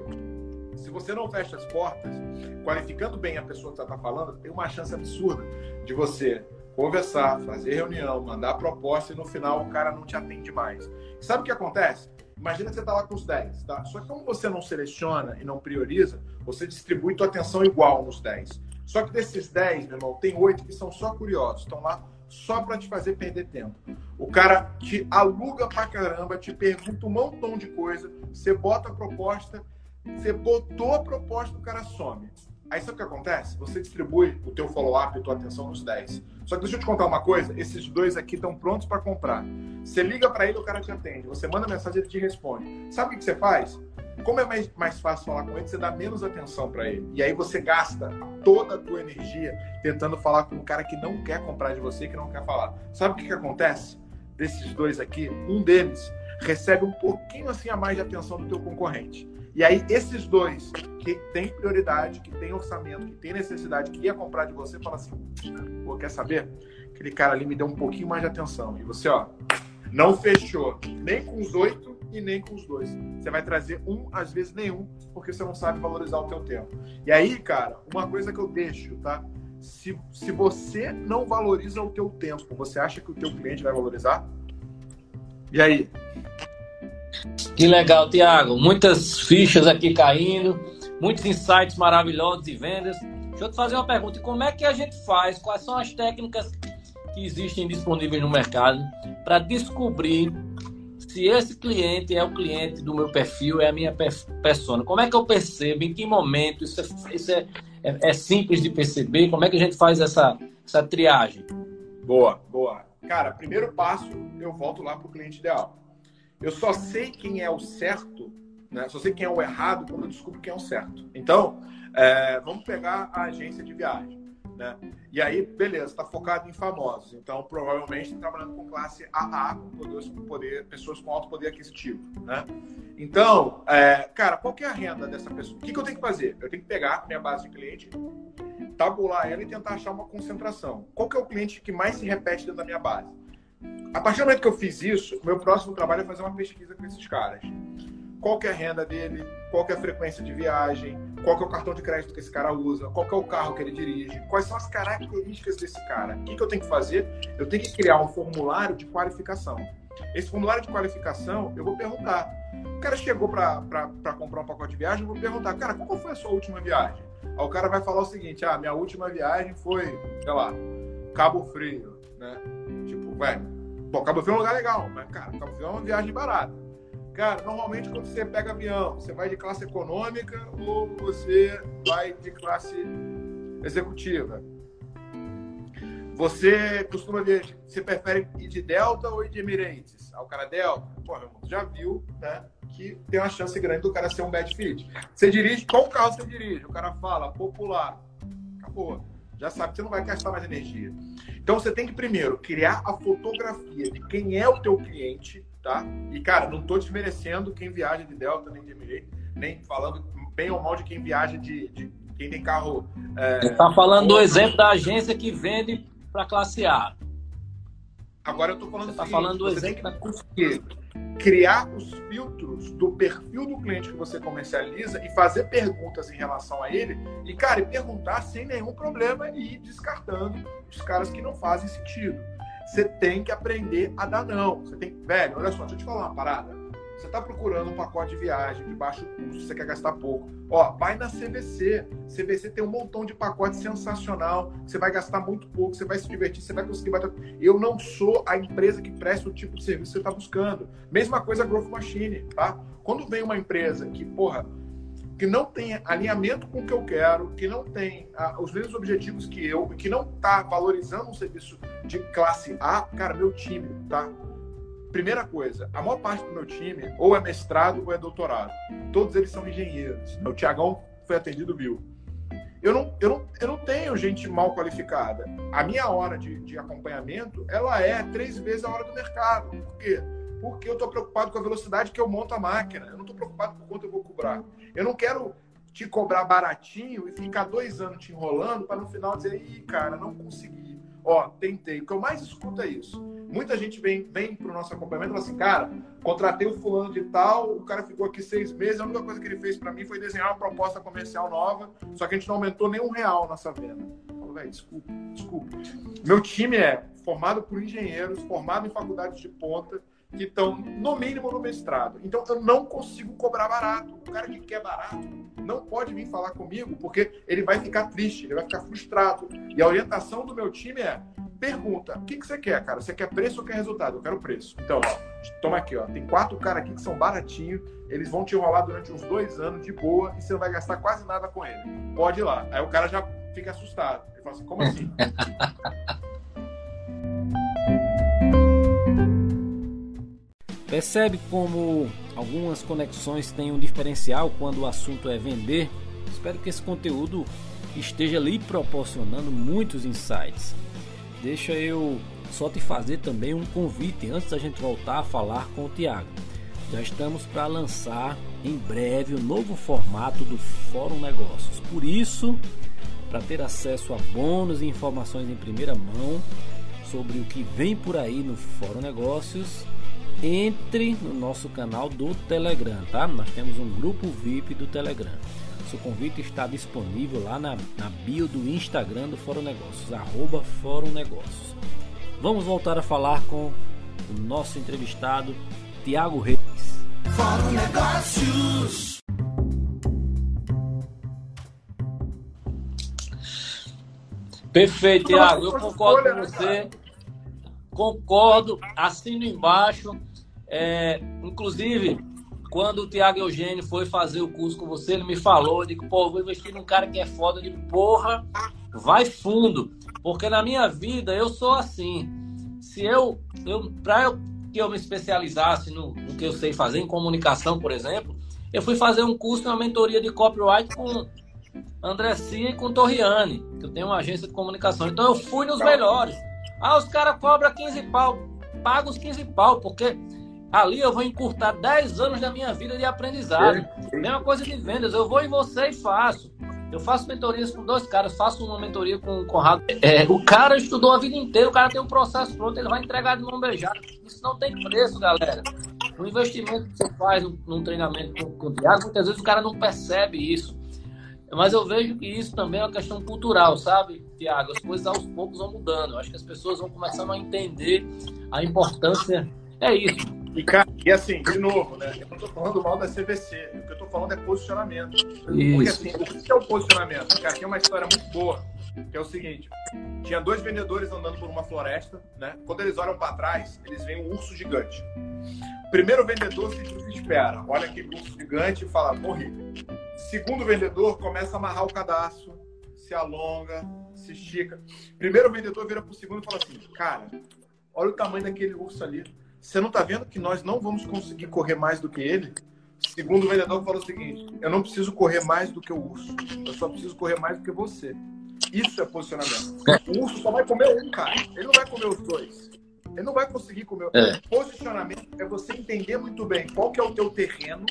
se você não fecha as portas, qualificando bem a pessoa que você está falando, tem uma chance absurda de você conversar, fazer reunião, mandar proposta e no final o cara não te atende mais. Sabe o que acontece? Imagina que você está lá com os 10, tá? Só que como você não seleciona e não prioriza, você distribui tua atenção igual nos 10. Só que desses 10, meu irmão, tem 8 que são só curiosos, estão lá só para te fazer perder tempo. O cara te aluga pra caramba, te pergunta um montão de coisa, você bota a proposta, você botou a proposta, o cara some. Aí sabe o que acontece? Você distribui o teu follow-up e tua atenção nos 10. Só que deixa eu te contar uma coisa, esses dois aqui estão prontos para comprar. Você liga para ele, o cara te atende. Você manda mensagem, ele te responde. Sabe o que você faz? Como é mais, mais fácil falar com ele, você dá menos atenção para ele. E aí você gasta toda a tua energia tentando falar com um cara que não quer comprar de você, que não quer falar. Sabe o que, que acontece? Desses dois aqui, um deles recebe um pouquinho assim a mais de atenção do teu concorrente. E aí, esses dois que tem prioridade, que tem orçamento, que tem necessidade, que ia comprar de você, fala assim: pô, quer saber? Aquele cara ali me deu um pouquinho mais de atenção. E você, ó, não fechou nem com os oito e nem com os dois. Você vai trazer um, às vezes nenhum, porque você não sabe valorizar o teu tempo. E aí, cara, uma coisa que eu deixo, tá? Se, se você não valoriza o teu tempo, você acha que o teu cliente vai valorizar? E aí? Que legal, Tiago. Muitas fichas aqui caindo, muitos insights maravilhosos de vendas. Deixa eu te fazer uma pergunta. E como é que a gente faz? Quais são as técnicas que existem disponíveis no mercado para descobrir se esse cliente é o cliente do meu perfil, é a minha persona? Como é que eu percebo? Em que momento? Isso é, isso é, é, é simples de perceber? Como é que a gente faz essa, essa triagem? Boa, boa. Cara, primeiro passo, eu volto lá para o cliente ideal. Eu só sei quem é o certo, né? Só sei quem é o errado quando eu descubro quem é o certo. Então, é, vamos pegar a agência de viagem. Né? E aí, beleza, está focado em famosos. Então, provavelmente está trabalhando com classe AA, com, com poder, pessoas com alto poder aquisitivo. Né? Então, é, cara, qual que é a renda dessa pessoa? O que, que eu tenho que fazer? Eu tenho que pegar minha base de cliente, tabular ela e tentar achar uma concentração. Qual que é o cliente que mais se repete dentro da minha base? A partir do momento que eu fiz isso, meu próximo trabalho é fazer uma pesquisa com esses caras. Qual é a renda dele, qual é a frequência de viagem, qual é o cartão de crédito que esse cara usa, qual é o carro que ele dirige, quais são as características desse cara. O que, que eu tenho que fazer? Eu tenho que criar um formulário de qualificação. Esse formulário de qualificação, eu vou perguntar. O cara chegou para comprar um pacote de viagem, eu vou perguntar, cara, qual foi a sua última viagem? Aí o cara vai falar o seguinte, ah, minha última viagem foi, sei lá, Cabo Frio, né? Velho, bom, Cabo Frio é um lugar legal, mas, cara, Cabo Frio é uma viagem barata. Cara, normalmente quando você pega avião, você vai de classe econômica ou você vai de classe executiva? Você costuma ver, você prefere ir de Delta ou ir de Emirates? Aí o cara Delta, pô, meu irmão, já viu, né? Que tem uma chance grande do cara ser um bad fit. Você dirige, qual carro você dirige? O cara fala, popular. Acabou já sabe que você não vai gastar mais energia. Então você tem que primeiro criar a fotografia de quem é o teu cliente, tá? E cara, não estou desmerecendo quem viaja de Delta nem de Emirates, nem falando bem ou mal de quem viaja de, de quem tem carro. É, você está falando do exemplo da agência que vende para classe A. Agora eu estou falando. Você está falando do exemplo da criar os filtros do perfil do cliente que você comercializa e fazer perguntas em relação a ele e, cara, e perguntar sem nenhum problema e ir descartando os caras que não fazem sentido. Você tem que aprender a dar não. Você tem, velho, olha só, deixa eu te falar uma parada. Você está procurando um pacote de viagem de baixo custo, você quer gastar pouco. Ó, vai na CVC. CVC tem um montão de pacote sensacional. Você vai gastar muito pouco, você vai se divertir, você vai conseguir bater. Eu não sou a empresa que presta o tipo de serviço que você está buscando. Mesma coisa Growth Machine, tá? Quando vem uma empresa que, porra, que não tem alinhamento com o que eu quero, que não tem ah, os mesmos objetivos que eu, que não está valorizando um serviço de classe A, cara, meu time, tá? Primeira coisa, a maior parte do meu time ou é mestrado ou é doutorado. Todos eles são engenheiros. O Tiagão foi atendido, viu? Eu não, eu, não, eu não tenho gente mal qualificada. A minha hora de, de acompanhamento, ela é três vezes a hora do mercado. Por quê? Porque eu estou preocupado com a velocidade que eu monto a máquina. Eu não estou preocupado com quanto eu vou cobrar. Eu não quero te cobrar baratinho e ficar dois anos te enrolando para no final dizer, ih, cara, não consegui. Ó, tentei. O que eu mais escuto é isso. Muita gente vem, vem para o nosso acompanhamento e fala assim, cara, contratei o fulano de tal, o cara ficou aqui seis meses, a única coisa que ele fez para mim foi desenhar uma proposta comercial nova, só que a gente não aumentou nem um real nessa venda. Falo, velho, desculpa, desculpa. Meu time é formado por engenheiros, formado em faculdades de ponta, que estão, no mínimo, no mestrado. Então, eu não consigo cobrar barato. O cara que quer barato não pode vir falar comigo, porque ele vai ficar triste, ele vai ficar frustrado. E a orientação do meu time é: pergunta, o que, que você quer, cara? Você quer preço ou quer resultado? Eu quero preço. Então, ó, toma aqui, ó. Tem quatro caras aqui que são baratinhos, eles vão te enrolar durante uns dois anos de boa e você não vai gastar quase nada com ele. Pode ir lá. Aí o cara já fica assustado. Ele fala assim: como assim? [LAUGHS] Percebe como algumas conexões têm um diferencial quando o assunto é vender? Espero que esse conteúdo esteja lhe proporcionando muitos insights. Deixa eu só te fazer também um convite antes da gente voltar a falar com o Tiago. Já estamos para lançar em breve o novo formato do Fórum Negócios. Por isso, para ter acesso a bônus e informações em primeira mão sobre o que vem por aí no Fórum Negócios, entre no nosso canal do Telegram, tá? Nós temos um grupo VIP do Telegram. Seu convite está disponível lá na, na bio do Instagram do Fórum Negócios, arroba Fórum Negócios. Vamos voltar a falar com o nosso entrevistado, Tiago Reis. Fórum Negócios. Perfeito, Tiago. Eu concordo com você. Concordo, assino embaixo. É, inclusive, quando o Tiago Eugênio foi fazer o curso com você, ele me falou, eu digo, pô, vou investir num cara que é foda, eu digo, porra, vai fundo. Porque na minha vida eu sou assim. Se eu, eu para eu, que eu me especializasse no, no, que eu sei fazer, em comunicação, por exemplo, eu fui fazer um curso, uma mentoria de copyright com André Cia e com Torriani, que eu tenho uma agência de comunicação. Então eu fui nos melhores. Ah, os caras cobram 15 pau. Paga os 15 pau, porque ali eu vou encurtar 10 anos da minha vida de aprendizado. É. Mesma coisa de vendas, eu vou em você e faço. Eu faço mentorias com dois caras, faço uma mentoria com o Conrado. É, o cara estudou a vida inteira, o cara tem um processo pronto, ele vai entregar de mão beijada. Isso não tem preço, galera. O investimento que você faz num treinamento com, com o Thiago, muitas vezes o cara não percebe isso. Mas eu vejo que isso também é uma questão cultural, sabe, Tiago? As coisas aos poucos vão mudando. Eu acho que as pessoas vão começando a entender a importância. É isso. E, cara, e assim, de novo, né? Eu não tô falando mal da CVC. O que eu tô falando é posicionamento. Isso. Porque assim, o que é o posicionamento? Cara, tem uma história muito boa, que é o seguinte: tinha dois vendedores andando por uma floresta, né? Quando eles olham para trás, eles veem um urso gigante. O primeiro vendedor se desespera, olha aquele urso gigante e fala: morri. Segundo vendedor começa a amarrar o cadastro, se alonga, se estica. Primeiro vendedor vira pro segundo e fala assim: Cara, olha o tamanho daquele urso ali. Você não tá vendo que nós não vamos conseguir correr mais do que ele? Segundo vendedor fala o seguinte: Eu não preciso correr mais do que o urso. Eu só preciso correr mais do que você. Isso é posicionamento. O urso só vai comer um, cara. Ele não vai comer os dois. Ele não vai conseguir comer. É. Posicionamento é você entender muito bem qual que é o teu terreno,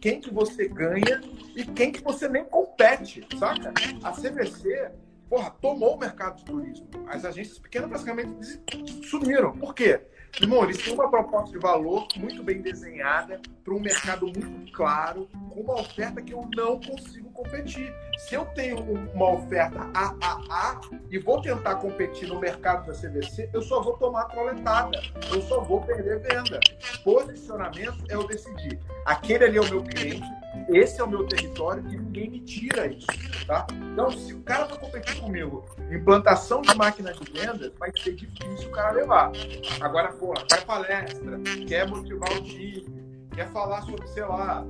quem que você ganha e quem que você nem compete, saca? A CVC, porra, tomou o mercado de turismo. As agências pequenas basicamente sumiram. Por quê? Irmão, eles têm uma proposta de valor muito bem desenhada para um mercado muito claro, com uma oferta que eu não consigo competir. Se eu tenho uma oferta AAA e vou tentar competir no mercado da CVC, eu só vou tomar troletada, eu só vou perder venda. Posicionamento é eu decidir. Aquele ali é o meu cliente, esse é o meu território e ninguém me tira isso, tá? Então, se o cara for competir comigo implantação de máquina de vendas, vai ser difícil o cara levar. Agora, pô, vai palestra, quer motivar o time, quer falar sobre, sei lá,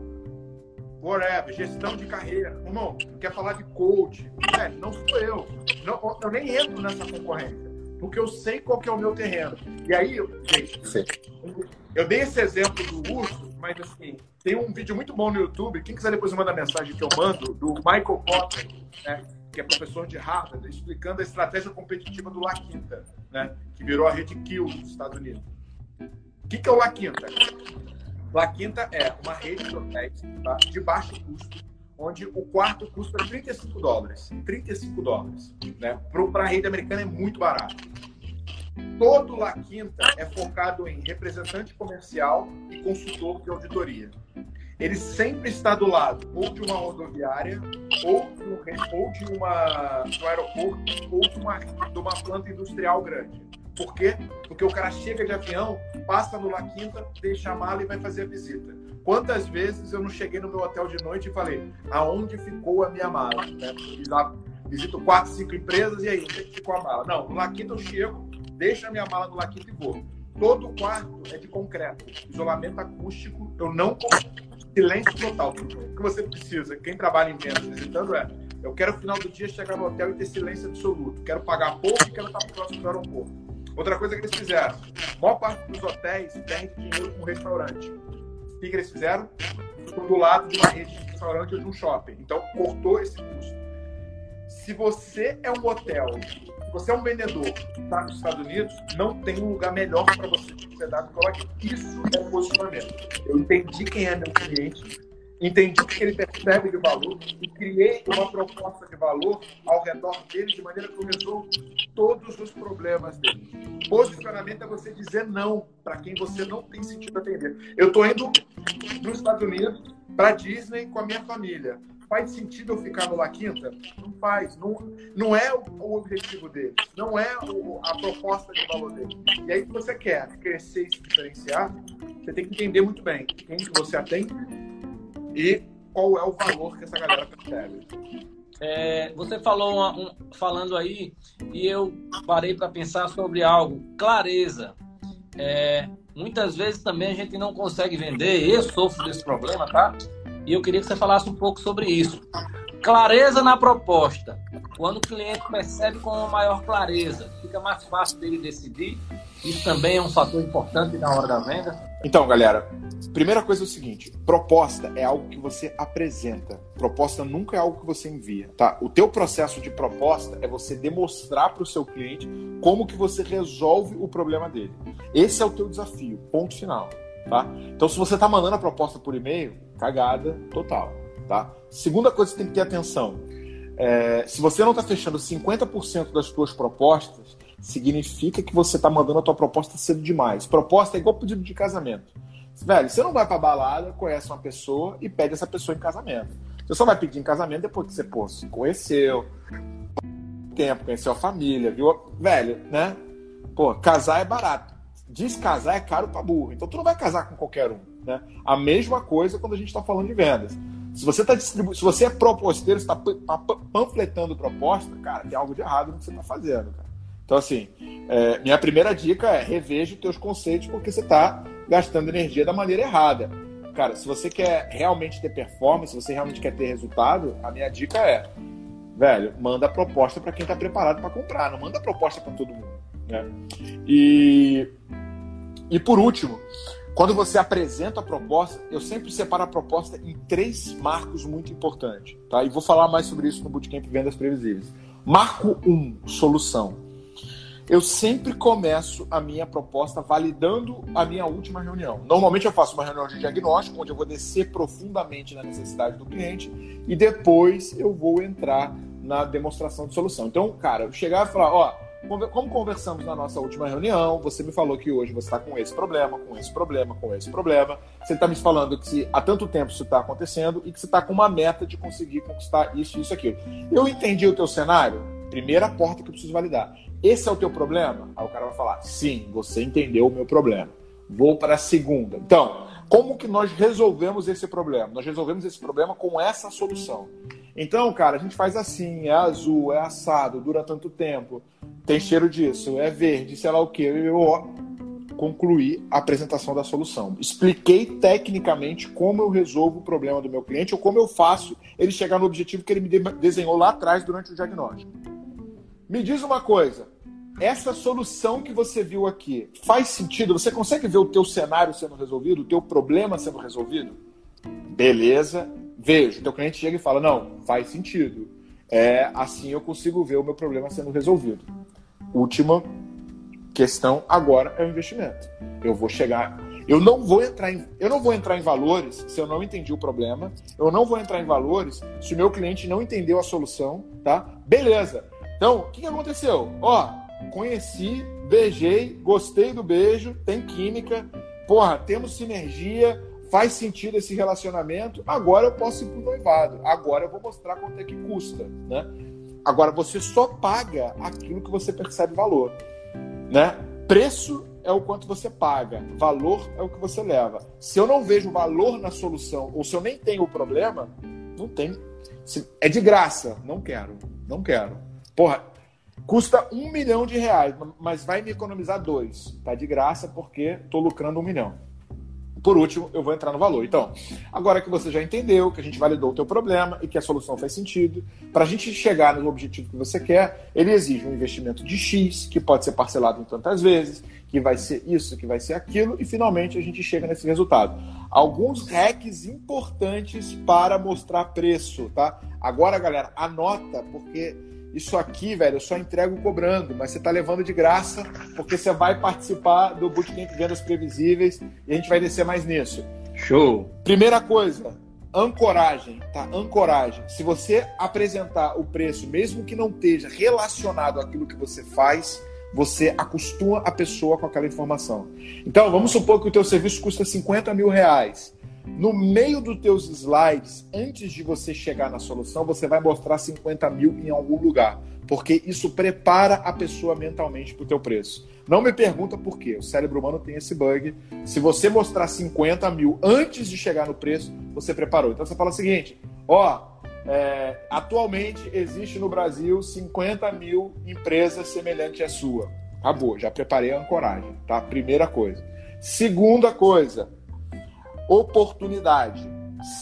whatever, gestão de carreira. Irmão, quer falar de coach, é, não sou eu. Não, eu nem entro nessa concorrência, porque eu sei qual que é o meu terreno. E aí, gente, Sim. eu dei esse exemplo do urso, mas assim, tem um vídeo muito bom no YouTube. Quem quiser depois manda mensagem que eu mando, do Michael Potter, né, que é professor de Harvard, explicando a estratégia competitiva do La Quinta, né, que virou a rede Kill dos Estados Unidos. O que, que é o La Quinta? La Quinta é uma rede de hotéis tá, de baixo custo, onde o quarto custa 35 dólares. 35 dólares. Né? Para a rede americana é muito barato. Todo La Quinta é focado em representante comercial e consultor de auditoria. Ele sempre está do lado ou de uma rodoviária, ou de, um, ou de, uma, de um aeroporto, ou de uma, de uma planta industrial grande. Por quê? Porque o cara chega de avião, passa no La Quinta, deixa a mala e vai fazer a visita. Quantas vezes eu não cheguei no meu hotel de noite e falei, aonde ficou a minha mala? Né? Visito quatro, cinco empresas e aí, onde é ficou a mala? Não, no La Quinta eu chego, deixo a minha mala no La Quinta e vou. Todo quarto é de concreto, isolamento acústico, eu não silêncio total. Tudo que você precisa, quem trabalha em vendas visitando é, eu quero no final do dia chegar no hotel e ter silêncio absoluto. Quero pagar pouco e quero estar próximo do aeroporto. Outra coisa que eles fizeram, a maior parte dos hotéis perde dinheiro com restaurante. O que, eles fizeram? Ficam do lado de uma rede de restaurante ou de um shopping. Então, cortou esse custo. Se você é um hotel você é um vendedor está nos Estados Unidos, não tem um lugar melhor para você ser dado que. Isso é posicionamento. Eu entendi quem é meu cliente, entendi o que ele percebe de valor e criei uma proposta de valor ao redor dele de maneira que eu resolvo todos os problemas dele. Posicionamento é você dizer não para quem você não tem sentido atender. Eu estou indo nos Estados Unidos para Disney com a minha família faz sentido eu ficar no La Quinta? Não faz. Não, não é o, objetivo deles. Não é o, a proposta de valor deles. E aí, se você quer crescer e se diferenciar, você tem que entender muito bem quem que você atende e qual é o valor que essa galera percebe. É, você falou um, falando aí e eu parei para pensar sobre algo. Clareza. É, muitas vezes também a gente não consegue vender. Eu sofro desse problema, tá? E eu queria que você falasse um pouco sobre isso. Clareza na proposta. Quando o cliente percebe com maior clareza, fica mais fácil dele decidir. Isso também é um fator importante na hora da venda. Então, galera, primeira coisa é o seguinte: proposta é algo que você apresenta. Proposta nunca é algo que você envia, tá? O teu processo de proposta é você demonstrar para o seu cliente como que você resolve o problema dele. Esse é o teu desafio. Ponto final. Tá? Então, se você está mandando a proposta por e-mail, cagada total. Tá? Segunda coisa que você tem que ter atenção: é, se você não está fechando 50% das suas propostas, significa que você está mandando a tua proposta cedo demais. Proposta é igual pedido de casamento. Velho, você não vai pra balada, conhece uma pessoa e pede essa pessoa em casamento. Você só vai pedir em casamento depois que você pô, se conheceu, tempo, conheceu a família, viu? Velho, né? Pô, casar é barato descasar é caro para burro. Então tu não vai casar com qualquer um. Né? A mesma coisa quando a gente está falando de vendas. Se você tá distribu... se você é proposteiro, está tá panfletando proposta, cara, tem algo de errado no que você está fazendo. Cara. Então, assim, é, minha primeira dica é reveja os teus conceitos porque você está gastando energia da maneira errada. Cara, se você quer realmente ter performance, se você realmente quer ter resultado, a minha dica é, velho, manda proposta para quem está preparado para comprar, não manda proposta para todo mundo. Né? E e por último, quando você apresenta a proposta, eu sempre separo a proposta em três marcos muito importantes. Tá? E vou falar mais sobre isso no Bootcamp Vendas Previsíveis. Marco 1, um, solução. Eu sempre começo a minha proposta validando a minha última reunião. Normalmente eu faço uma reunião de diagnóstico, onde eu vou descer profundamente na necessidade do cliente e depois eu vou entrar na demonstração de solução. Então, cara, eu chegar e falar, ó, como conversamos na nossa última reunião, você me falou que hoje você está com esse problema, com esse problema, com esse problema. Você está me falando que há tanto tempo isso está acontecendo e que você está com uma meta de conseguir conquistar isso, isso, aquilo. Eu entendi o teu cenário. Primeira porta que eu preciso validar. Esse é o teu problema? Aí o cara vai falar: sim, você entendeu o meu problema. Vou para a segunda. Então, como que nós resolvemos esse problema? Nós resolvemos esse problema com essa solução. Então, cara, a gente faz assim, é azul, é assado, dura tanto tempo, tem cheiro disso, é verde, sei lá o que. Eu concluí a apresentação da solução. Expliquei tecnicamente como eu resolvo o problema do meu cliente ou como eu faço ele chegar no objetivo que ele me desenhou lá atrás durante o diagnóstico. Me diz uma coisa, essa solução que você viu aqui faz sentido? Você consegue ver o teu cenário sendo resolvido, o teu problema sendo resolvido? Beleza, vejo. Teu cliente chega e fala: não, faz sentido. É assim eu consigo ver o meu problema sendo resolvido. Última questão agora é o investimento. Eu vou chegar, eu não vou entrar em, eu não vou entrar em valores se eu não entendi o problema. Eu não vou entrar em valores se o meu cliente não entendeu a solução, tá? Beleza. Então, o que, aconteceu? Ó, conheci, beijei, gostei do beijo, tem química, porra, temos sinergia, faz sentido esse relacionamento, agora eu posso ir pro noivado, agora eu vou mostrar quanto é que custa, né? Agora você só paga aquilo que você percebe valor, né? Preço é o quanto você paga, valor é o que você leva. Se eu não vejo valor na solução, ou se eu nem tenho o problema, não tem. É de graça, não quero, não quero. Porra, custa um milhão de reais, mas vai me economizar dois. Tá de graça porque tô lucrando um milhão. Por último, eu vou entrar no valor. Então, agora que você já entendeu, que a gente validou o teu problema e que a solução faz sentido, para a gente chegar no objetivo que você quer, ele exige um investimento de X, que pode ser parcelado em tantas vezes, que vai ser isso, que vai ser aquilo, e finalmente a gente chega nesse resultado. Alguns hacks importantes para mostrar preço, tá? Agora, galera, anota, porque isso aqui, velho, eu só entrego cobrando, mas você tá levando de graça, porque você vai participar do Bootcamp Vendas Previsíveis e a gente vai descer mais nisso. Show! Primeira coisa, ancoragem, tá? Ancoragem. Se você apresentar o preço, mesmo que não esteja relacionado àquilo que você faz, você acostuma a pessoa com aquela informação. Então, vamos supor que o teu serviço custa 50 mil reais. No meio dos teus slides, antes de você chegar na solução, você vai mostrar 50 mil em algum lugar, porque isso prepara a pessoa mentalmente para o teu preço. Não me pergunta por quê, o cérebro humano tem esse bug. Se você mostrar 50 mil antes de chegar no preço, você preparou. Então você fala o seguinte: ó, é, atualmente existe no Brasil 50 mil empresas semelhantes à sua. Acabou, já preparei a ancoragem, tá? Primeira coisa. Segunda coisa, oportunidade.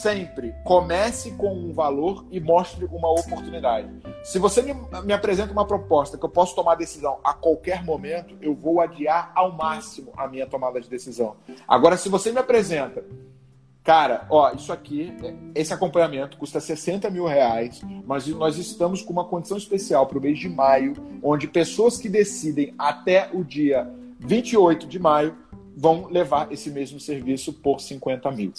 Sempre comece com um valor e mostre uma oportunidade. Se você me, me apresenta uma proposta que eu posso tomar decisão a qualquer momento, eu vou adiar ao máximo a minha tomada de decisão. Agora, se você me apresenta Cara, ó, isso aqui, esse acompanhamento custa 60 mil reais, mas nós estamos com uma condição especial para o mês de maio, onde pessoas que decidem até o dia 28 de maio vão levar esse mesmo serviço por 50 mil.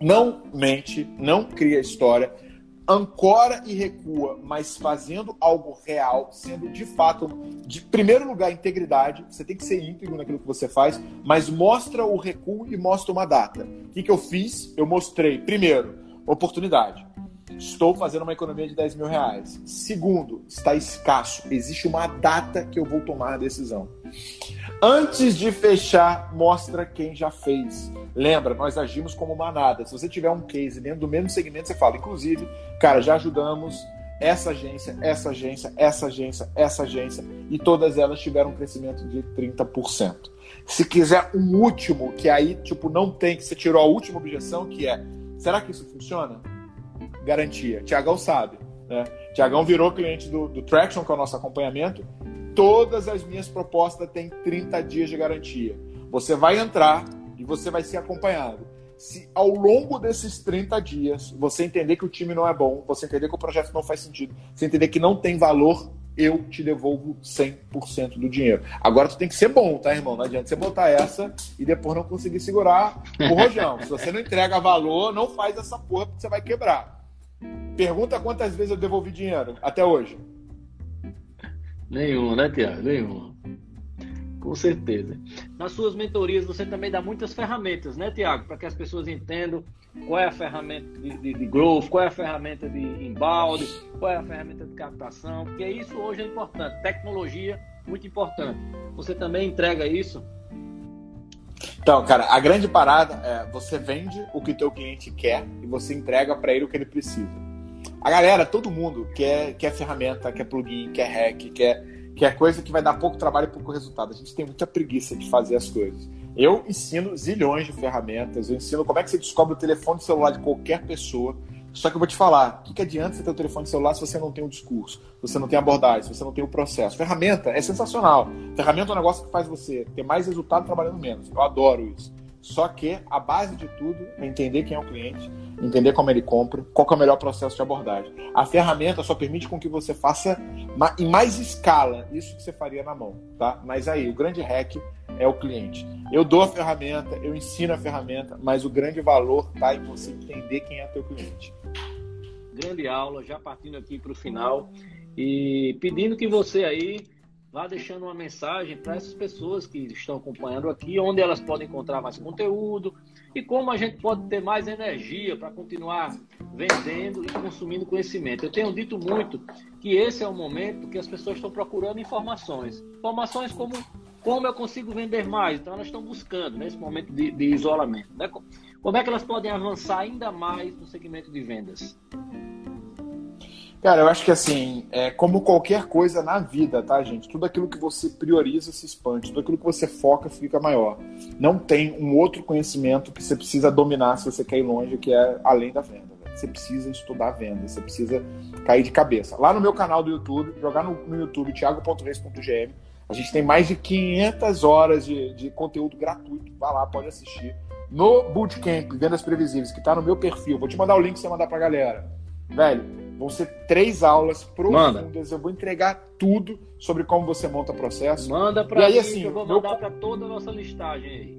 Não mente, não cria história, ancora e recua, mas fazendo algo real, sendo de fato, de primeiro lugar, integridade. Você tem que ser íntegro naquilo que você faz, mas mostra o recuo e mostra uma data. O que, que eu fiz? Eu mostrei, primeiro, oportunidade. Estou fazendo uma economia de 10 mil reais. Segundo, está escasso. Existe uma data que eu vou tomar a decisão. Antes de fechar, mostra quem já fez. Lembra, nós agimos como manada. Se você tiver um case dentro do mesmo segmento, você fala, inclusive, cara, já ajudamos essa agência, essa agência, essa agência, essa agência, e todas elas tiveram um crescimento de 30%. Se quiser um último, que aí, tipo, não tem, que você tirou a última objeção, que é, será que isso funciona? Garantia. Tiagão sabe, né? Tiagão virou cliente do, do Traction, que é o nosso acompanhamento, todas as minhas propostas têm 30 dias de garantia. Você vai entrar e você vai ser acompanhado. Se ao longo desses 30 dias você entender que o time não é bom, você entender que o projeto não faz sentido, você entender que não tem valor, eu te devolvo 100% do dinheiro. Agora tu tem que ser bom, tá, irmão? Não adianta você botar essa e depois não conseguir segurar o rojão. Se você não entrega valor, não faz essa porra porque você vai quebrar. Pergunta quantas vezes eu devolvi dinheiro até hoje. Nenhuma, né, Tiago? Nenhuma. Com certeza. Nas suas mentorias você também dá muitas ferramentas, né, Tiago? Para que as pessoas entendam qual é a ferramenta de, de, de, growth, qual é a ferramenta de embalde, qual é a ferramenta de captação, porque isso hoje é importante. Tecnologia, muito importante. Você também entrega isso? Então, cara, a grande parada é você vende o que o teu cliente quer e você entrega para ele o que ele precisa. A galera, todo mundo quer, quer ferramenta, quer plugin, quer hack, quer, quer coisa que vai dar pouco trabalho e pouco resultado. A gente tem muita preguiça de fazer as coisas. Eu ensino zilhões de ferramentas, eu ensino como é que você descobre o telefone celular de qualquer pessoa. Só que eu vou te falar, o que, que adianta você ter o telefone celular se você não tem o discurso, se você não tem abordagem, se você não tem o processo? Ferramenta é sensacional. Ferramenta é um negócio que faz você ter mais resultado trabalhando menos. Eu adoro isso. Só que a base de tudo é entender quem é o cliente, entender como ele compra, qual é o melhor processo de abordagem. A ferramenta só permite com que você faça em mais escala isso que você faria na mão, tá? Mas aí, o grande hack é o cliente. Eu dou a ferramenta, eu ensino a ferramenta, mas o grande valor está em você entender quem é teu cliente. Grande aula, já partindo aqui para o final e pedindo que você aí vá deixando uma mensagem para essas pessoas que estão acompanhando aqui, onde elas podem encontrar mais conteúdo e como a gente pode ter mais energia para continuar vendendo e consumindo conhecimento. Eu tenho dito muito que esse é o momento que as pessoas estão procurando informações. Informações como como eu consigo vender mais? Então elas estão buscando nesse momento de, de isolamento. Né? Como é que elas podem avançar ainda mais no segmento de vendas? Cara, eu acho que assim, é como qualquer coisa na vida, tá, gente? Tudo aquilo que você prioriza se expande, tudo aquilo que você foca fica maior. Não tem um outro conhecimento que você precisa dominar se você quer ir longe, que é além da venda. Você precisa estudar venda, você precisa cair de cabeça. Lá no meu canal do YouTube, jogar no, no YouTube, thiago.reis.gm, a gente tem mais de 500 horas de, de conteúdo gratuito. Vai lá, pode assistir. No Bootcamp Vendas Previsíveis, que está no meu perfil, vou te mandar o link para você mandar para a galera. Velho, vão ser três aulas profundas. Manda. Eu vou entregar tudo sobre como você monta processo. Manda para mim, assim, eu vou mandar meu... para toda a nossa listagem aí.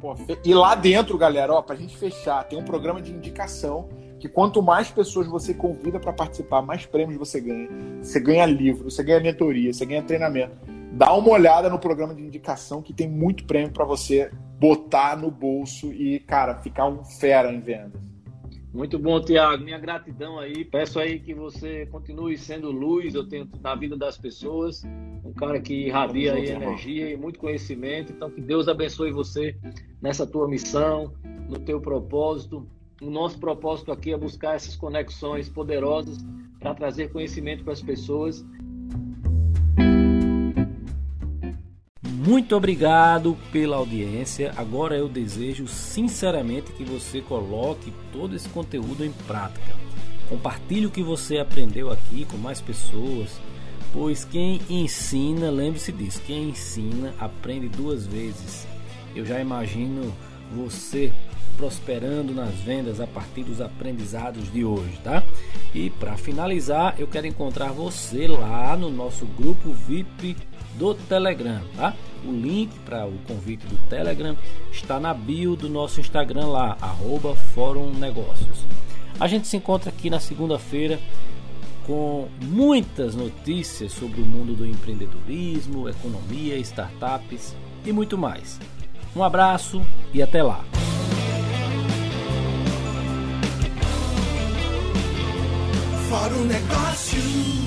Pô, e lá dentro, galera, ó, pra gente fechar, tem um programa de indicação que quanto mais pessoas você convida para participar, mais prêmios você ganha. Você ganha livro, você ganha mentoria, você ganha treinamento. Dá uma olhada no programa de indicação que tem muito prêmio para você botar no bolso e, cara, ficar um fera em vendas. Muito bom, Tiago. Minha gratidão aí. Peço aí que você continue sendo luz eu tenho na vida das pessoas. Um cara que irradia aí energia e muito conhecimento. Então, que Deus abençoe você nessa tua missão, no teu propósito. O nosso propósito aqui é buscar essas conexões poderosas para trazer conhecimento para as pessoas. Muito obrigado pela audiência. Agora eu desejo sinceramente que você coloque todo esse conteúdo em prática. Compartilhe o que você aprendeu aqui com mais pessoas, pois quem ensina, lembre-se disso, quem ensina aprende duas vezes. Eu já imagino você prosperando nas vendas a partir dos aprendizados de hoje, tá? E para finalizar, eu quero encontrar você lá no nosso grupo VIP do Telegram, tá? O link para o convite do Telegram está na bio do nosso Instagram lá, arroba Fórum Negócios. A gente se encontra aqui na segunda-feira com muitas notícias sobre o mundo do empreendedorismo, economia, startups e muito mais. Um abraço e até lá! Fórum Negócios.